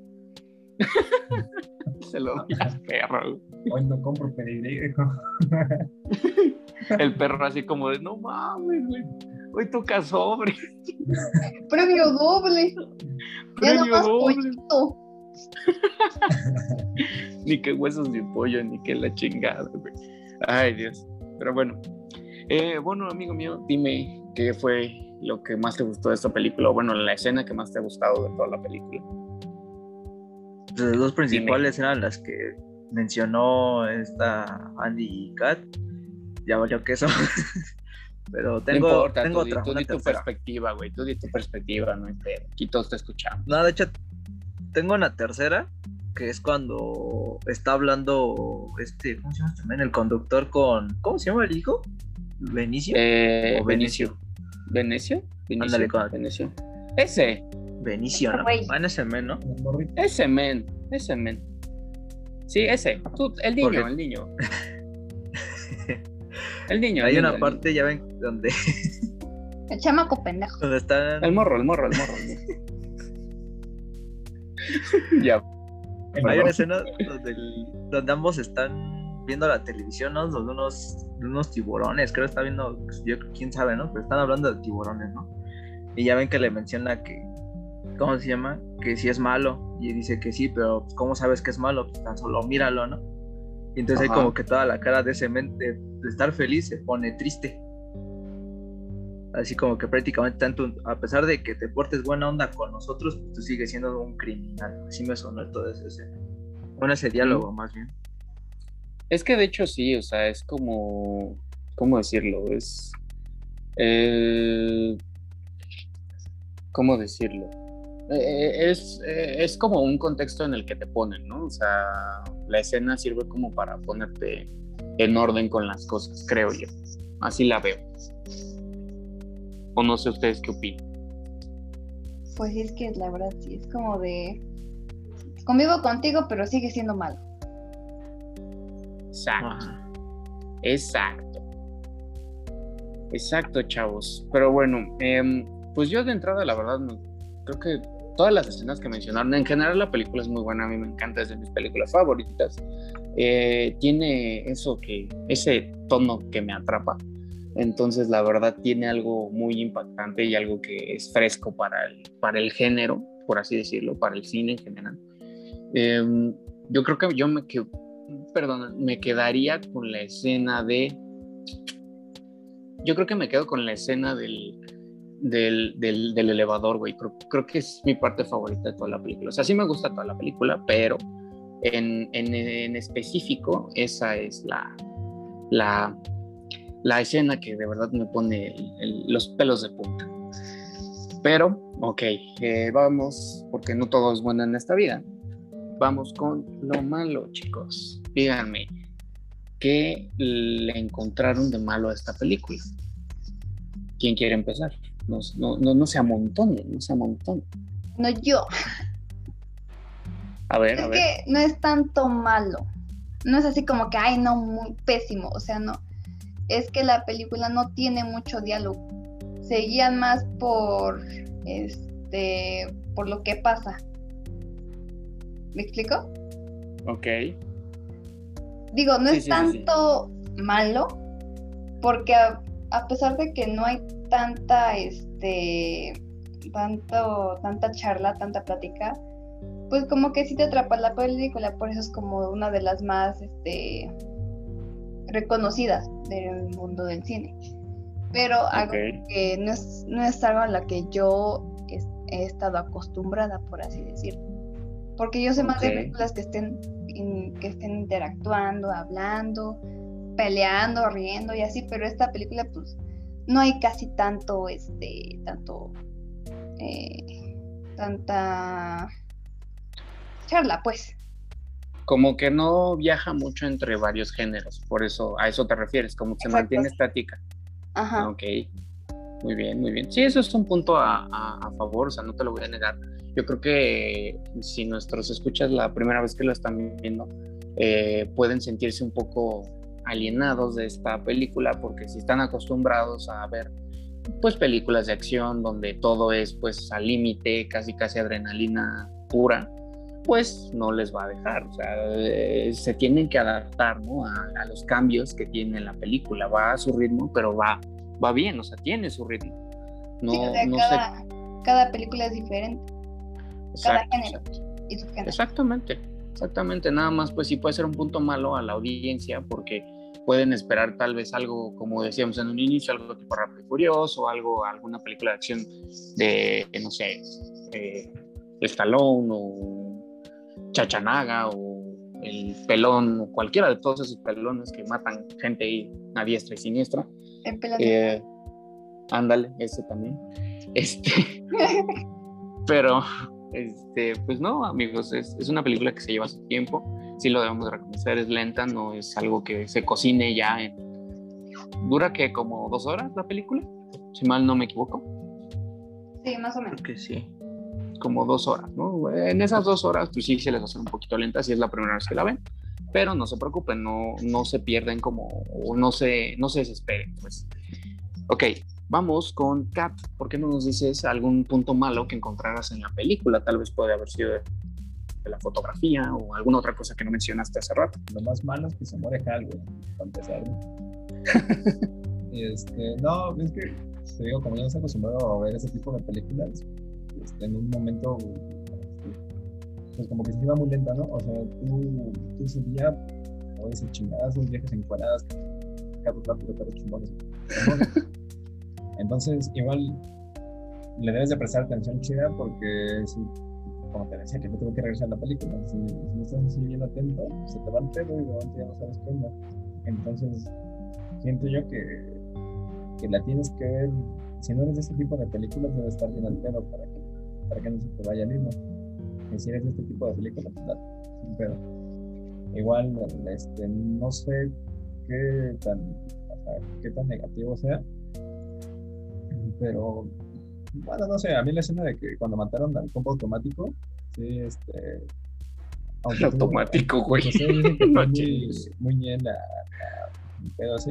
Se lo doy al perro. Hoy no compro pedigrí. el perro así como de, no mames, güey. Hoy toca sobre. Premio doble. Premio ya doble. ni que huesos de pollo, ni que la chingada, güey. Ay, Dios. Pero bueno. Eh, bueno, amigo mío, dime qué fue lo que más te gustó de esta película, o bueno, la escena que más te ha gustado de toda la película. Las dos principales eran las que mencionó esta Andy y Kat. Ya valió que eso. Pero tengo, tengo otra. Tú di tu perspectiva, güey. Tú di tu perspectiva, no Aquí todos te escuchamos. No, de hecho, tengo una tercera, que es cuando está hablando este, ¿cómo se llama también? El conductor con, ¿cómo se llama el hijo? ¿Benicio? Eh, ¿O Benicio? ¿Benicio? Ándale, con Benicio. Ese. Benicio, ¿no? Van ese men, ¿no? Ese men, ese men. Sí, ese. Tú, el niño, el niño. el niño. Hay una parte, ya ven, donde. el chamaco pendejo. Donde están. El morro, el morro, el morro. ya. Hay una escena donde, donde, ambos están viendo la televisión, ¿no? Donde unos, unos tiburones, creo que está viendo, yo, quién sabe, ¿no? Pero están hablando de tiburones, ¿no? Y ya ven que le menciona que, ¿cómo se llama? Que si es malo. Y dice que sí, pero pues, ¿cómo sabes que es malo? Pues tan solo míralo, ¿no? Y entonces hay como que toda la cara de ese mente de estar feliz se pone triste así como que prácticamente tanto, a pesar de que te portes buena onda con nosotros, pues tú sigues siendo un criminal. Así me sonó todo ese, bueno, ese diálogo más bien. Es que de hecho sí, o sea, es como, ¿cómo decirlo? Es, eh, ¿cómo decirlo? Eh, es, eh, es como un contexto en el que te ponen, ¿no? O sea, la escena sirve como para ponerte en orden con las cosas, creo yo. Así la veo. O no sé ustedes qué opinan. Pues es que la verdad sí, es como de... Convivo contigo, pero sigue siendo malo. Exacto. Exacto. Exacto, chavos. Pero bueno, em, pues yo de entrada, la verdad, creo que todas las escenas que mencionaron, en general la película es muy buena, a mí me encanta, es de mis películas favoritas. Eh, tiene eso que, ese tono que me atrapa. Entonces, la verdad, tiene algo muy impactante y algo que es fresco para el, para el género, por así decirlo, para el cine en general. Em, yo creo que yo me, que, perdón, me quedaría con la escena de... Yo creo que me quedo con la escena del, del, del, elevador, güey. Creo, creo, que es mi parte favorita de toda la película. O sea, sí me gusta toda la película, pero en, en, en específico esa es la, la, la escena que de verdad me pone los pelos de punta. Pero, ok, eh, vamos, porque no todo es bueno en esta vida. Vamos con lo malo, chicos. Díganme, ¿qué le encontraron de malo a esta película? ¿Quién quiere empezar? No, no, no, no se amontone, no se amontone. No, yo. A ver, es a ver. que no es tanto malo. No es así como que, ay, no, muy pésimo. O sea, no es que la película no tiene mucho diálogo. se guían más por este por lo que pasa. ¿Me explico? Ok. Digo, no es tanto malo, porque a, pesar de que no hay tanta, este, tanto, tanta charla, tanta plática, pues como que sí te atrapa la película, por eso es como una de las más, este, reconocidas del mundo del cine. Pero algo que no es, no es algo a la que yo he estado acostumbrada, por así decirlo. Porque yo sé más de películas que estén, que estén interactuando, hablando, peleando, riendo y así, pero esta película pues no hay casi tanto, este, tanto, eh, tanta charla, pues. Como que no viaja mucho entre varios géneros, por eso a eso te refieres, como que se mantiene estática. Ajá. Ok. Muy bien, muy bien. Sí, eso es un punto a, favor, o sea, no te lo voy a negar. Yo creo que si nuestros escuchas la primera vez que lo están viendo, eh, pueden sentirse un poco alienados de esta película porque si están acostumbrados a ver pues películas de acción donde todo es pues al límite, casi casi adrenalina pura, pues no les va a dejar, o sea, eh, se tienen que adaptar ¿no? a, los cambios que tiene la película, va a su ritmo, pero va, va bien, o sea, tiene su ritmo. No, cada, cada, película es diferente. Cada género y su género. Exactamente, exactamente, nada más pues sí puede ser un punto malo a la audiencia porque pueden esperar tal vez algo, como decíamos en un inicio, algo tipo Rápido y Furioso, algo, alguna película de acción de, no sé, eh, Stallone o Chachanaga o el pelón o cualquiera de todos esos pelones que matan gente ahí a diestra y siniestra. El pelón. Eh, ándale, ese también. Este, pero, este, pues no, amigos, es, es una película que se lleva su tiempo sí lo debemos reconocer, es lenta, no es algo que se cocine ya en... ¿Dura que como dos horas la película? Si mal no me equivoco. Sí, más o menos. que sí. Como dos horas, ¿no? En esas dos horas, pues sí se les hace un poquito lenta si es la primera vez que la ven, pero no se preocupen, no, no se pierden como, o no se, no se desesperen, pues. Ok, vamos con Kat. ¿Por qué no nos dices algún punto malo que encontraras en la película? Tal vez puede haber sido de la fotografía o alguna otra cosa que no mencionaste hace rato. Lo más malo es que se muere Hal, para empezar. este, no, es que, te digo, como ya no estoy acostumbrado a ver ese tipo de películas, este, en un momento, este, pues como que se iba muy lenta, ¿no? O sea, tú, tú ese día, o ese chingadas, viajes encuadradas, carros rápido, carros chingones. Entonces, igual le debes de prestar atención chida porque como te decía, que no tengo que regresar a la película. Si, no estás así bien atento, se te va el pedo y de ya no sabes qué Entonces, siento yo que, que la tienes que ver. Si no eres de este tipo de películas, debe estar bien al pedo para que, para que no se te vaya el hilo. Y si eres de este tipo de películas, pues sin pedo. Igual, este, no sé qué tan, qué tan negativo sea, pero bueno, no sé, a mí la escena de que cuando mataron al compa automático, sí, este. automático, güey. muy, muy bien la, pedo así.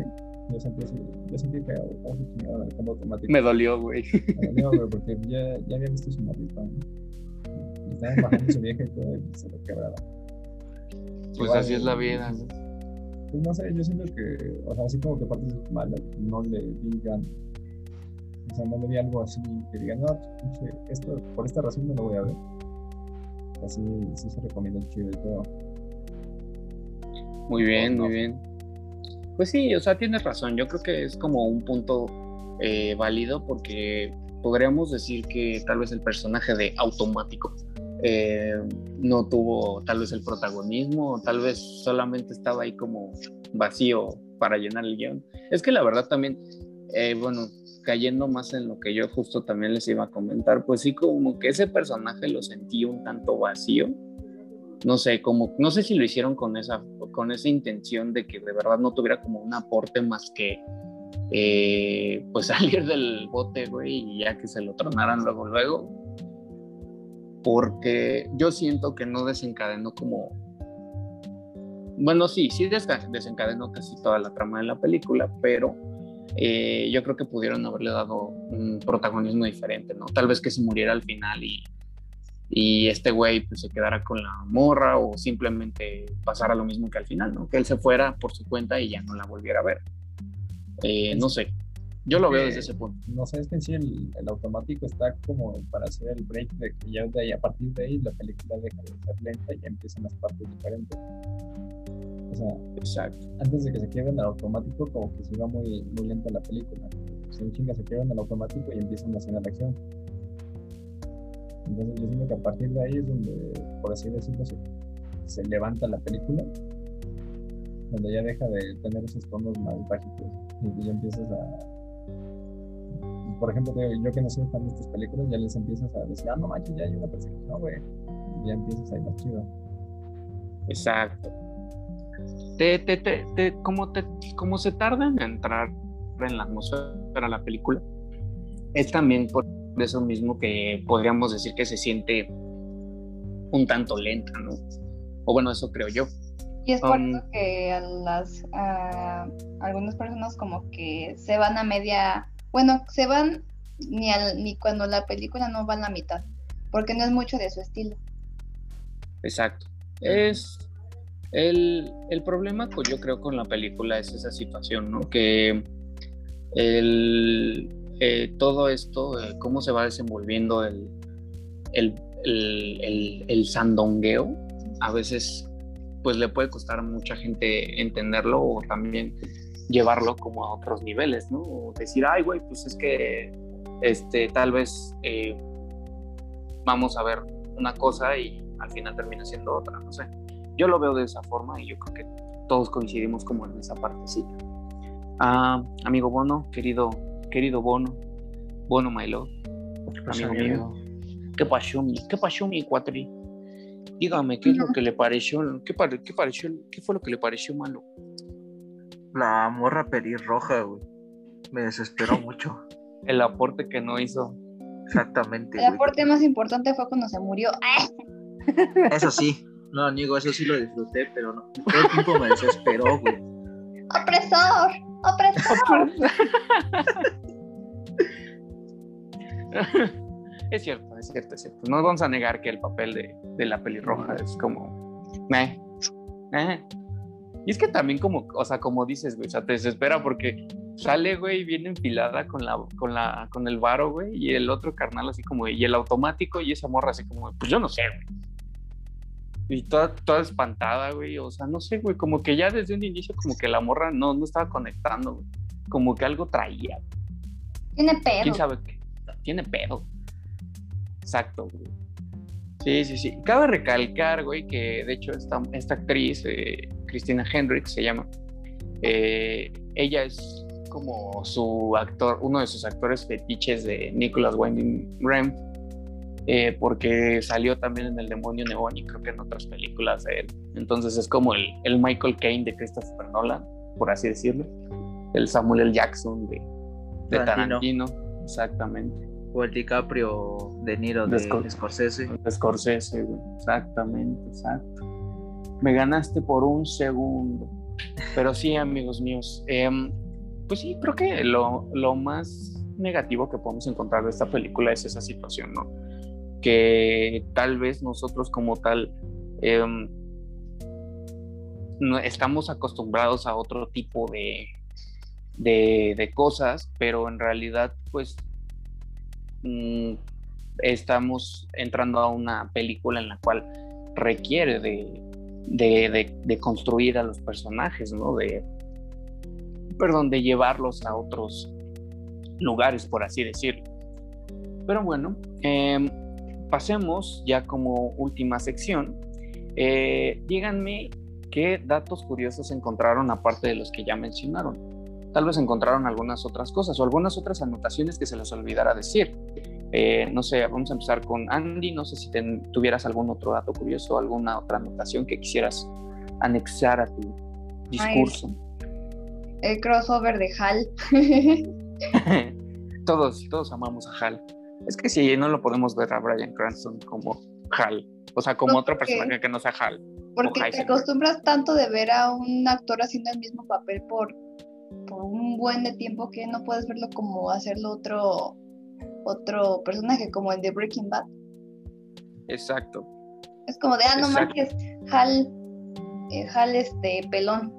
Yo sentí yo sentí feo, el compa automático. Me dolió, güey. Me dolió, güey, porque ya, ya había visto su morrito. Y estaban bajando su vieja y todo, y se lo quebraba. Pues así es la vida, Pues no sé, yo siento que, o sea, así como que partes malas no le digan o sea, no le di algo así que diga, no, esto, por esta razón no lo voy a ver. Así sí se recomienda el chido y todo. Muy bien, muy bien. Pues sí, o sea, tienes razón. Yo creo que es como un punto eh, válido porque podríamos decir que tal vez el personaje de automático eh, no tuvo tal vez el protagonismo, tal vez solamente estaba ahí como vacío para llenar el guion. Es que la verdad también, eh, bueno, cayendo más en lo que yo justo también les iba a comentar, pues sí, como que ese personaje lo sentí un tanto vacío. No sé, como, no sé si lo hicieron con esa, con esa intención de que de verdad no tuviera como un aporte más que eh, pues salir del bote, güey, y ya que se lo tronaran luego, luego. Porque yo siento que no desencadenó como. Bueno, sí, sí desencadenó casi toda la trama de la película, pero eh, yo creo que pudieron haberle dado un protagonismo diferente, ¿no? Tal vez que se muriera al final y, y este güey pues, se quedara con la morra o simplemente pasara lo mismo que al final, ¿no? Que él se fuera por su cuenta y ya no la volviera a ver. Eh, no sé, yo lo veo desde ese punto. No sé, es que en sí el, automático está como para hacer el break de que ya de ahí, a partir de ahí la película deja de ser lenta y ya empiezan las partes diferentes. O sea, Exacto. antes de que se queden al automático, como que se iba muy, muy lenta la película. Se chinga se quedan al automático y empiezan a hacer la acción. Entonces yo siento que a partir de ahí es donde, por así decirlo, se, se levanta la película, donde ya deja de tener esos tonos más bajitos y ya empiezas a por ejemplo, yo que no soy fan de estas películas, ya les empiezas a decir, ah, no manches, ya hay una persecución, güey. Y ya empiezas a ir más chido. Exacto. Te, te, te, como, te, como se tarda en entrar en la atmósfera la película, es también por eso mismo que podríamos decir que se siente un tanto lenta, ¿no? O bueno, eso creo yo. Y es por um, eso que a las algunas personas como que se van a media bueno, se van ni, al, ni cuando la película no va a la mitad, porque no es mucho de su estilo. Exacto. Es el, problema, pues yo creo con la película es esa situación, ¿no? Que el, eh, todo esto, eh, cómo se va desenvolviendo el, el, el, sandongueo, a veces pues le puede costar a mucha gente entenderlo o también llevarlo como a otros niveles, ¿no? O decir, ay, güey, pues es que este, tal vez eh, vamos a ver una cosa y al final termina siendo otra, no sé. Yo lo veo de esa forma y yo creo que todos coincidimos como en esa partecita. Ah, amigo Bono, querido, querido Bono, Bono Milo, amigo mío. ¿Qué pasó, mi, qué pasó, mi cuatri? Dígame, ¿qué es lo que le pareció? ¿Qué, qué, pareció, ¿Qué fue lo que le pareció malo? La morra pelirroja, güey. Me desesperó mucho. El aporte que no hizo. Exactamente. El aporte más importante fue cuando se murió. Eso sí. No, amigo, eso sí lo disfruté, pero no. Todo el tiempo me desesperó, güey. ¡Opresor! ¡Opresor! es cierto, es cierto, es cierto. No vamos a negar que el papel de, de la pelirroja es como. Meh. Eh. Y es que también como, o sea, como dices, güey, o sea, te desespera porque sale, güey, viene enfilada con la, con la, con el varo, güey, y el otro carnal así como, y el automático y esa morra así como, pues yo no sé, güey. Y toda, toda espantada, güey, o sea, no sé, güey, como que ya desde un inicio como que la morra no, no estaba conectando, güey. Como que algo traía. Tiene pedo. ¿Quién sabe qué? Tiene pedo. Exacto, güey. Sí, sí, sí. Cabe recalcar, güey, que de hecho esta, esta actriz, eh, Christina Hendricks se llama, eh, ella es como su actor, uno de sus actores fetiches de Nicholas Winding Refn, eh, porque salió también en El Demonio Neón y creo que en otras películas de él. Entonces es como el, el Michael Caine de Christopher Nolan, por así decirlo, el Samuel L. Jackson de, de Tarantino. exactamente. O el DiCaprio de Niro de, de Scorsese. De Scorsese, exactamente, exacto me ganaste por un segundo. Pero sí, amigos míos, em, pues sí, creo que lo, lo, más negativo que podemos encontrar de esta película es esa situación, ¿no? Que tal vez nosotros como tal em, estamos acostumbrados a otro tipo de, de, de cosas, pero en realidad pues mm, estamos entrando a una película en la cual requiere de, de, construir a los personajes, ¿no? De, perdón, de llevarlos a otros lugares, por así decirlo. Pero bueno, em, pasemos ya como última sección. Eh, díganme qué datos curiosos encontraron aparte de los que ya mencionaron. Tal vez encontraron algunas otras cosas o algunas otras anotaciones que se les olvidara decir. Eh, no sé, vamos a empezar con Andy. No sé si tuvieras algún otro dato curioso, alguna otra anotación que quisieras anexar a tu discurso. el crossover de Hal. todos, todos amamos a Hal. Es que si no lo podemos ver a Brian Cranston como Hal, o sea, como otro personaje que no sea Hal. Porque te acostumbras tanto de ver a un actor haciendo el mismo papel por por un buen de tiempo que no puedes verlo como hacerlo otro, otro personaje, como el de Breaking Bad. Exacto. Es como de, ah, no manches, Hal, eh, Hal este, pelón.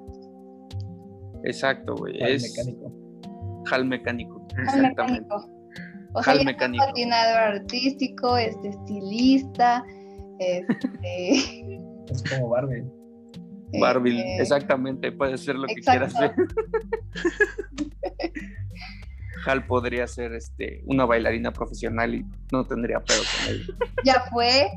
Exacto, güey. Hal es mecánico. Hal mecánico. Hal Exactamente. mecánico. O sea, es patinador artístico, este estilista, este, Es como Barbie. Barbie, eh, exactamente, puede ser lo que quieras ser. Hal podría ser este, una bailarina profesional y no tendría pedo con ella. Ya fue.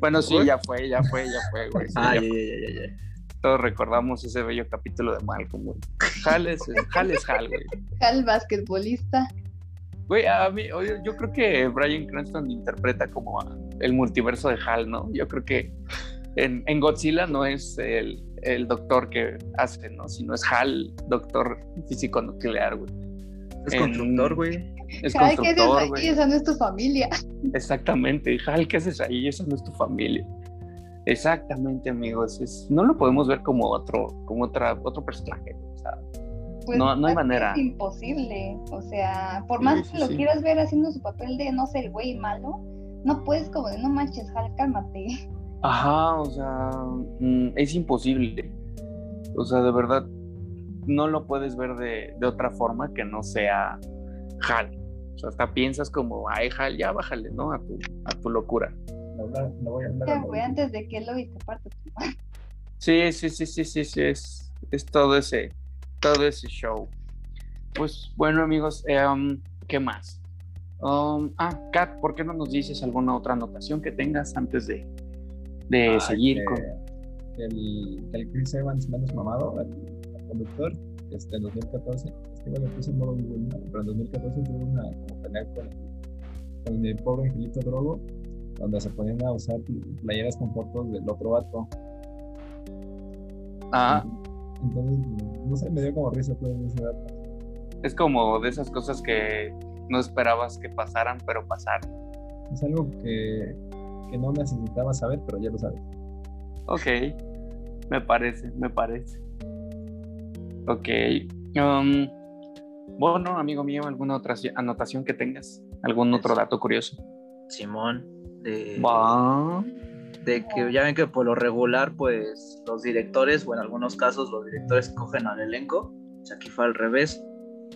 Bueno, sí, ya fue, ya fue, ya fue, güey. sí, Ah, ya ya, fue. ya, ya, ya. Todos recordamos ese bello capítulo de Malcolm, güey. Hal es Hal, es Hal, güey. Hal basquetbolista. Güey, a mí, oye, yo creo que Brian Cranston interpreta como a el multiverso de Hal, ¿no? Yo creo que en, en Godzilla no es el, el doctor que hace, ¿no? Sino es Hal, doctor físico nuclear, güey. Es En- constructor, güey. Es Hal, ¿qué haces constructor, aquí? güey. Esa no es tu familia. Exactamente. Hal, ¿qué haces ahí? Esa no es tu familia. Exactamente, amigos. Es- no lo podemos ver como otro, como otra, otro personaje. o sea, Pues, No- no hay es manera. Es imposible. O sea, por más sí, que lo sí. quieras ver haciendo su papel de no ser güey malo, no puedes como de no manches, Hal, cálmate. Ajá, o sea, mm, es imposible. O sea, de verdad, no lo puedes ver de, de otra forma que no sea Hal. O sea, hasta piensas como, ay, Hal, ya bájale, ¿no? A tu, a tu locura. No, hablar- no voy a hablar. Ya, güey, antes de que lo viste parte tu madre. Sí, sí, sí, sí, sí, sí, es, es todo ese, todo ese show. Pues bueno, amigos, um, ¿qué más? Um, ah, Kat, ¿por qué no nos dices alguna otra anotación que tengas antes de, de Ah, seguir que- con... el, el Chris Evans menos mamado, el, el conductor, este, en 2014, es que bueno, puse en modo ¿no? pero en 2014 tuvo una como pelea con, con el pobre Angelito Drogo, donde se ponían a usar playeras con fotos del otro vato. Ah, Entonces, no sé, me dio como risa pues ese dato. es como de esas cosas que no esperabas que pasaran, pero pasaron. Es algo que, que no necesitaba saber, pero ya lo sabes. Ok, me parece, me parece. Ok. um, bueno, amigo mío, ¿alguna otra anotación que tengas? ¿Algún otro dato curioso? Simón. De. De que ya ven que por lo regular, pues los directores, o en algunos casos los directores escogen al elenco. O sea, aquí fue al revés.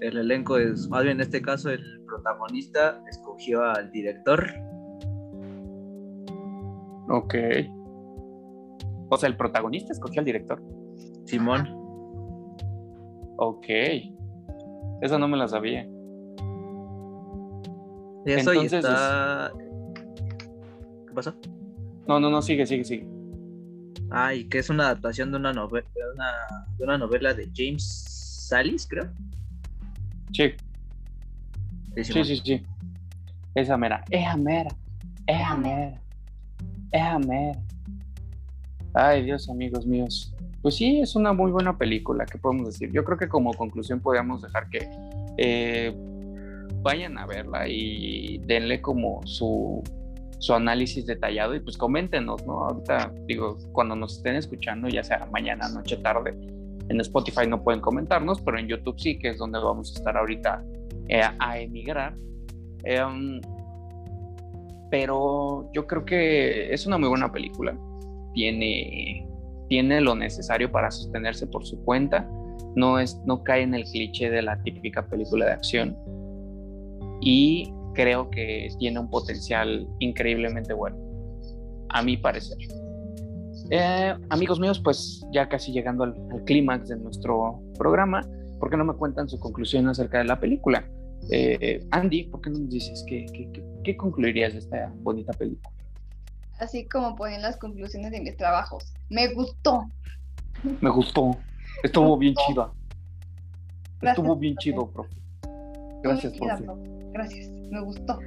El elenco es, más bien en este caso, el protagonista escogió al director. Ok. O sea, el protagonista escogió al director. Simón. Ok. Esa no me la sabía. Eso y Entonces, está. ¿Qué pasó? No, no, no, sigue, sigue, sigue. Ah, y que es una adaptación de una novela, de una, de una novela de James Salis, creo. Sí, Sí, sí, sí. Esa mera. Esa mera. Esa mera. Esa mera. Ay, Dios, amigos míos. Pues sí, es una muy buena película, ¿qué podemos decir? Yo creo que como conclusión podríamos dejar que eh, vayan a verla y denle como su, su análisis detallado y pues coméntenos, ¿no? Ahorita, digo, cuando nos estén escuchando, ya sea mañana, noche, tarde, en Spotify no pueden comentarnos, pero en YouTube sí, que es donde vamos a estar ahorita eh, a emigrar. Em, pero yo creo que es una muy buena película. Tiene, tiene lo necesario para sostenerse por su cuenta. No, es, no cae en el cliché de la típica película de acción. Y creo que tiene un potencial increíblemente bueno, a mi parecer. Eh, amigos míos, pues ya casi llegando al, al clímax de nuestro programa, ¿por qué no me cuentan su conclusión acerca de la película? Eh, Andy, ¿por qué no nos dices qué, qué, qué- qué concluirías de esta bonita película? Así como ponen las conclusiones de mis trabajos. Me gustó. Me gustó, estuvo bien gustó. chida, Gracias, estuvo bien profe. chido, profe. Gracias, profe. Gracias, me gustó.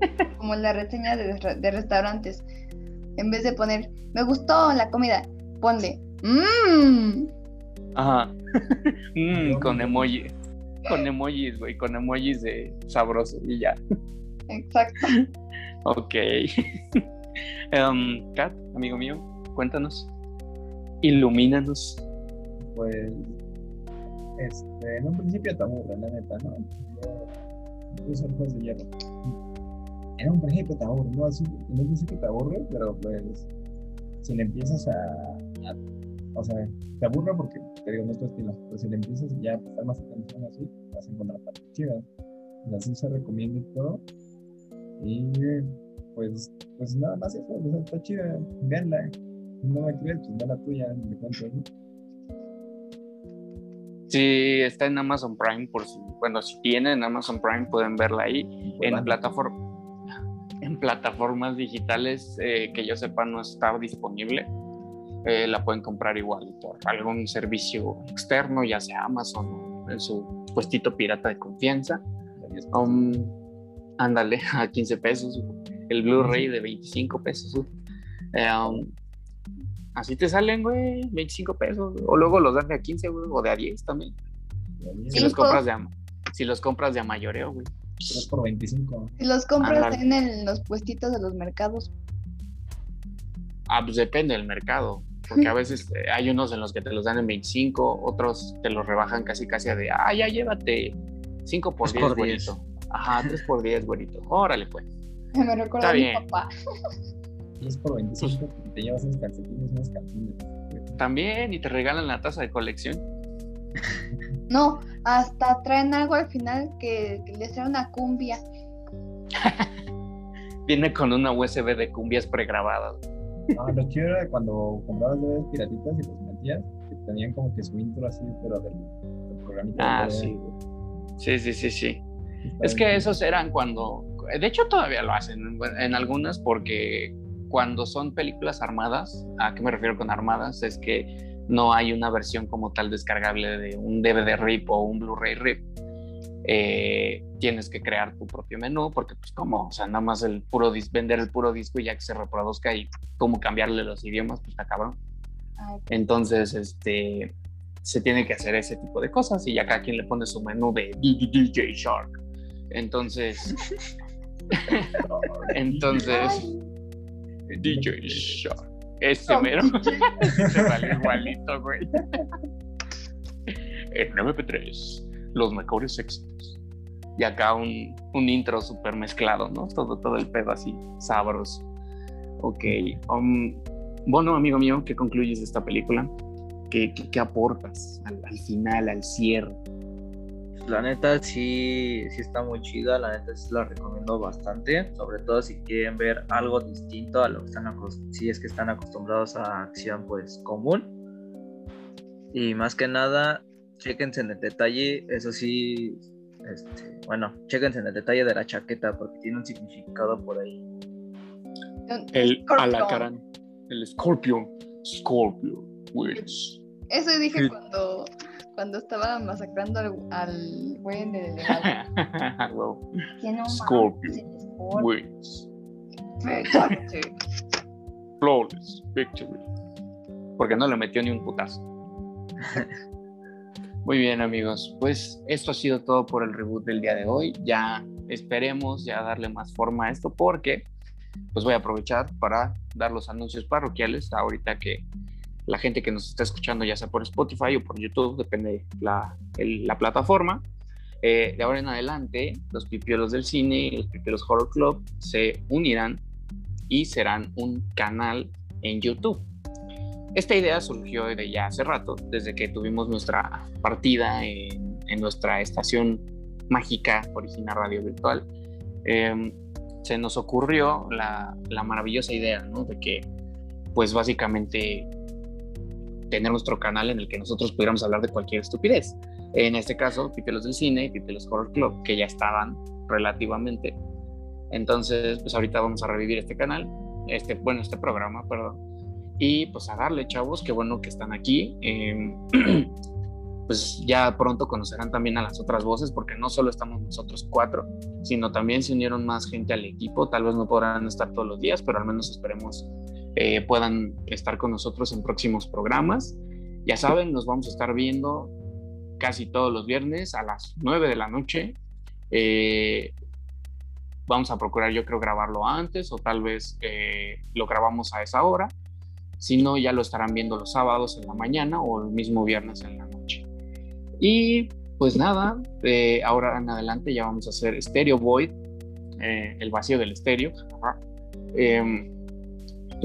Como la reseña de, re- de restaurantes. En vez de poner, me gustó la comida, ponle, mmm. Ajá. Mm, Yo con emoji, con emojis, güey, con emojis de sabroso y ya. Exacto. Ok. Em, Kat, amigo mío, cuéntanos. Ilumínanos. Pues este, en un principio te aburre, la neta, ¿no? Yo, soy juez de hierro. En un principio te aburre, ¿no? En un principio te aburre, pero pues si le empiezas a, o sea, te aburre porque te digo, no es tu estilo, pero si le empiezas ya a prestar más atención así, vas a encontrar partes chidas. Así se recomienda todo. Y pues, pues nada más eso, está chida, véanla. No me crees, pues ve la tuya, me cuento, ¿no? Sí, está en Amazon Prime, por si, bueno, si tienen Amazon Prime pueden verla ahí. En, plataforma, en plataformas digitales eh, que yo sepa no está disponible. Eh, la pueden comprar igual por algún servicio externo, ya sea Amazon o en su puestito pirata de confianza. Um, ándale, a 15 pesos. El Blu-ray de 25 pesos. Eh, um, Así te salen, güey, 25 pesos. O luego los dan de a 15, güey, o de a 10 también. Si los compras de a, si los compras de a mayoreo, güey. 3 por 25. Si los compras en los puestitos de los mercados. Ah, pues depende del mercado. Porque a veces eh, hay unos en los que te los dan en 25, otros te los rebajan casi casi a de, ah, ya llévate 5 por 10, güerito. Ajá, 3 por 10, güerito. Órale, pues. Me recuerda a mi papá. 10 por 25, te llevas unos calcetines, unos calcetines. También, y te regalan la taza de colección. No, hasta traen algo al final que, que les trae una cumbia. Viene con una USB de cumbias pregrabadas. No, lo chido era cuando comprabas DVDs piratitas y los metías, que tenían como que su intro así, pero del, del programita. Ah, sí. Sí, sí, sí, sí. Es que esos eran cuando, de hecho todavía lo hacen en algunas porque cuando son películas armadas, ¿a qué me refiero con armadas? Es que no hay una versión como tal descargable de un DVD RIP o un Blu-ray RIP. Eh, tienes que crear tu propio menú porque pues como, o sea, nada más el puro vender el puro disco y ya que se reproduzca y cómo cambiarle los idiomas, pues está cabrón. Entonces, este, se tiene que hacer ese tipo de cosas y ya cada quien le pone su menú de DJ Shark. Entonces, entonces, DJ Shark. Ese mero. Se vale igualito, güey. En MP3, los mejores éxitos. Y acá un, un intro súper mezclado, ¿no? Todo, todo el pedo así, sabroso. Ok. Um, bueno, amigo mío, ¿qué concluyes de esta película? ¿Qué, qué, aportas al, al final, al cierre? La neta sí, sí está muy chida, la neta sí la recomiendo bastante, sobre todo si quieren ver algo distinto a lo que están si es que están acostumbrados a acción pues común. Y más que nada, chequense en el detalle, eso sí, este, bueno, chequense en el detalle de la chaqueta porque tiene un significado por ahí. El alacarán, el escorpión, Scorpio, pues. Eso dije cuando cuando estaba masacrando al, al güey en el wow. Scorpio wins. Flawless victory. Porque no le metió ni un putazo. Muy bien, amigos. Pues esto ha sido todo por el reboot del día de hoy. Ya esperemos ya darle más forma a esto porque pues voy a aprovechar para dar los anuncios parroquiales ahorita que la gente que nos está escuchando, ya sea por Spotify o por YouTube, depende la, la plataforma. Eh, de ahora en adelante, los pipiolos del cine y los pipiolos Horror Club se unirán y serán un canal en YouTube. Esta idea surgió de ya hace rato, desde que tuvimos nuestra partida en, nuestra estación mágica Origina Radio Virtual. Em, se nos ocurrió la, la maravillosa idea ¿no? de que, pues básicamente, tener nuestro canal en el que nosotros pudiéramos hablar de cualquier estupidez. En este caso, Pipelos del Cine y Pipelos Horror Club, que ya estaban relativamente. Entonces, pues ahorita vamos a revivir este canal, este, bueno, este programa, perdón. Y pues a darle, chavos, qué bueno que están aquí. Em, pues ya pronto conocerán también a las otras voces, porque no solo estamos nosotros cuatro, sino también se unieron más gente al equipo. Tal vez no podrán estar todos los días, pero al menos esperemos eh, puedan estar con nosotros en próximos programas. Ya saben, nos vamos a estar viendo casi todos los viernes a las 9 de la noche. Eh, vamos a procurar, yo creo, grabarlo antes o tal vez eh, lo grabamos a esa hora. Si no, ya lo estarán viendo los sábados en la mañana o el mismo viernes en la noche. Y pues nada, eh, ahora en adelante ya vamos a hacer Stereo Void, eh, el vacío del estéreo. Em,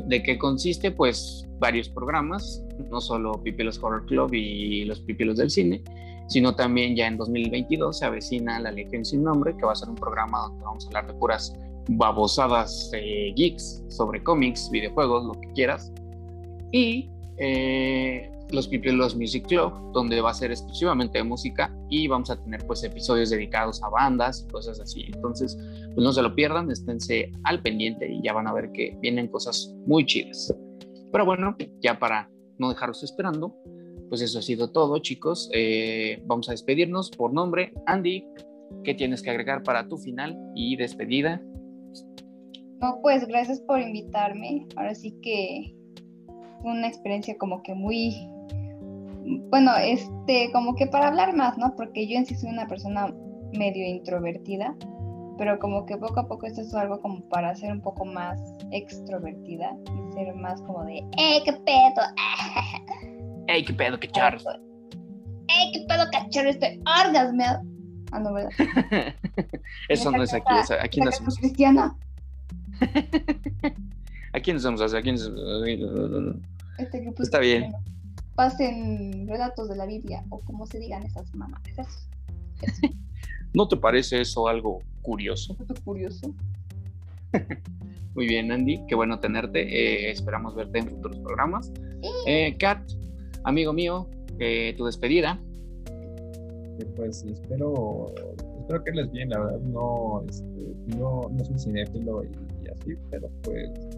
¿De qué consiste? Pues varios programas, no solo Pipilos Horror Club y los Pipilos del Cine, sino también ya en 2022 se avecina La Legión Sin Nombre, que va a ser un programa donde vamos a hablar de puras babosadas eh, geeks sobre cómics, videojuegos, lo que quieras. Y eh, los Pipilos Music Club, donde va a ser exclusivamente de música y vamos a tener pues episodios dedicados a bandas y cosas así. Entonces, pues no se lo pierdan, esténse al pendiente y ya van a ver que vienen cosas muy chidas. Pero bueno, ya para no dejaros esperando, pues eso ha sido todo, chicos. Eh, vamos a despedirnos por nombre. Andy, ¿qué tienes que agregar para tu final y despedida? No, pues gracias por invitarme. Ahora sí que una experiencia como que muy, bueno, este, como que para hablar más, ¿no? Porque yo en sí soy una persona medio introvertida, pero como que poco a poco esto es algo como para ser un poco más extrovertida y ser más como de, ¡eh, qué pedo! ¡Ey, qué pedo, qué charro! ¡Ey, qué pedo, cacharro! Estoy orgasmeado. Ah, no, ¿verdad? Eso no es aquí, sea, aquí nacemos. cristiana. Aquí nos vamos a hacer, aquí nos... Este Está bien. Pasen relatos de la Biblia o como se digan esas mamás. Eso. ¿No te parece eso algo curioso? Es curioso. Muy bien, Andy, qué bueno tenerte. Eh, esperamos verte en futuros programas. Eh, Kat, amigo mío, eh, tu despedida. que, pues espero, espero que les bien, la verdad no, este, no, no soy cinéfilo y, y así, pero pues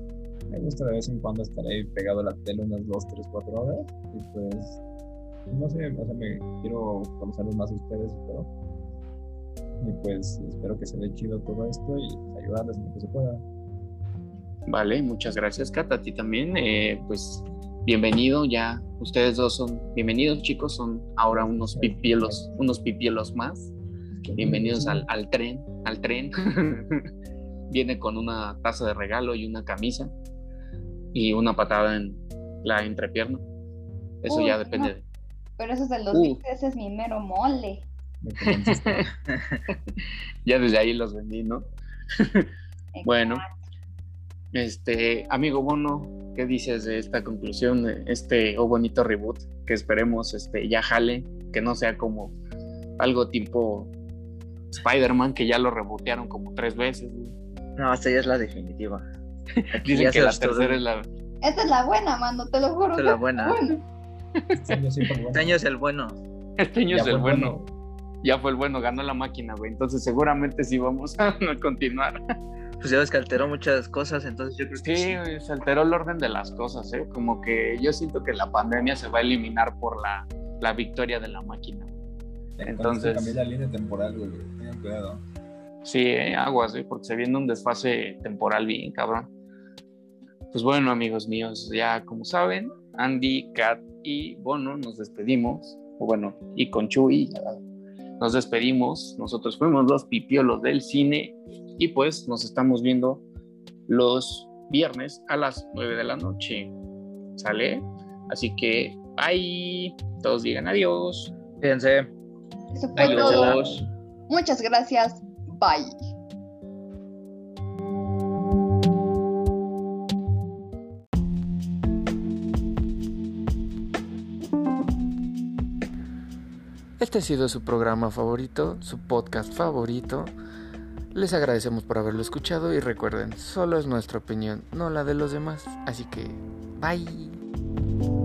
me gusta de vez en cuando estar ahí pegado a la tele unas 2, 3, 4 horas y pues no sé, o sea, me quiero conocerlos más a ustedes, pero y pues espero que se dé chido todo esto y pues, ayudarles en lo que se pueda. Vale, muchas gracias, Kat. A ti también. eh, pues bienvenido, ya ustedes dos son bienvenidos, chicos. Son ahora unos pipielos, unos pipielos más. Bienvenidos al, al tren, al tren. Viene con una taza de regalo y una camisa y una patada en la entrepierna. Eso Uy, ya depende. no. de- Pero eso es de los Uh. Beats, ese es mi mero mole. Ya desde ahí los vendí, ¿no? Bueno. Este, amigo Bono, ¿qué dices de esta conclusión, de este o bonito reboot que esperemos este, ya jale, que no sea como algo tipo Spider-Man, que ya lo rebotearon como tres veces? No, esta ya es la definitiva. Dicen que la tercera es la... Esta es la buena, mano, te lo juro. Esta es la buena. Este año sí fue bueno. Este año es el bueno. Este año Ya es el bueno. Ya fue el bueno, ganó la máquina, güey. Entonces seguramente sí vamos a continuar. Pues ya ves que alteró muchas cosas, entonces yo creo que Sí, güey, se alteró el orden de las cosas, ¿eh? Como que yo siento que la pandemia se va a eliminar por la, la victoria de la máquina. Entonces- Cambié la línea temporal, güey. Tengan cuidado. Sí, eh, aguas, ¿eh? porque se viene un desfase temporal bien, cabrón. Pues bueno, amigos míos, ya como saben, Andy, Kat y Bono nos despedimos. O bueno, y con Chuy nos despedimos. Nosotros fuimos los pipiolos del cine y pues nos estamos viendo los viernes a las 9 de la noche. ¿Sale? Así que, bye. Todos digan adiós. Fíjense. Eso fue todo. Adiós. Muchas gracias. Bye. Este ha sido su programa favorito, su podcast favorito. Les agradecemos por haberlo escuchado y recuerden, solo es nuestra opinión, no la de los demás. Así que, bye.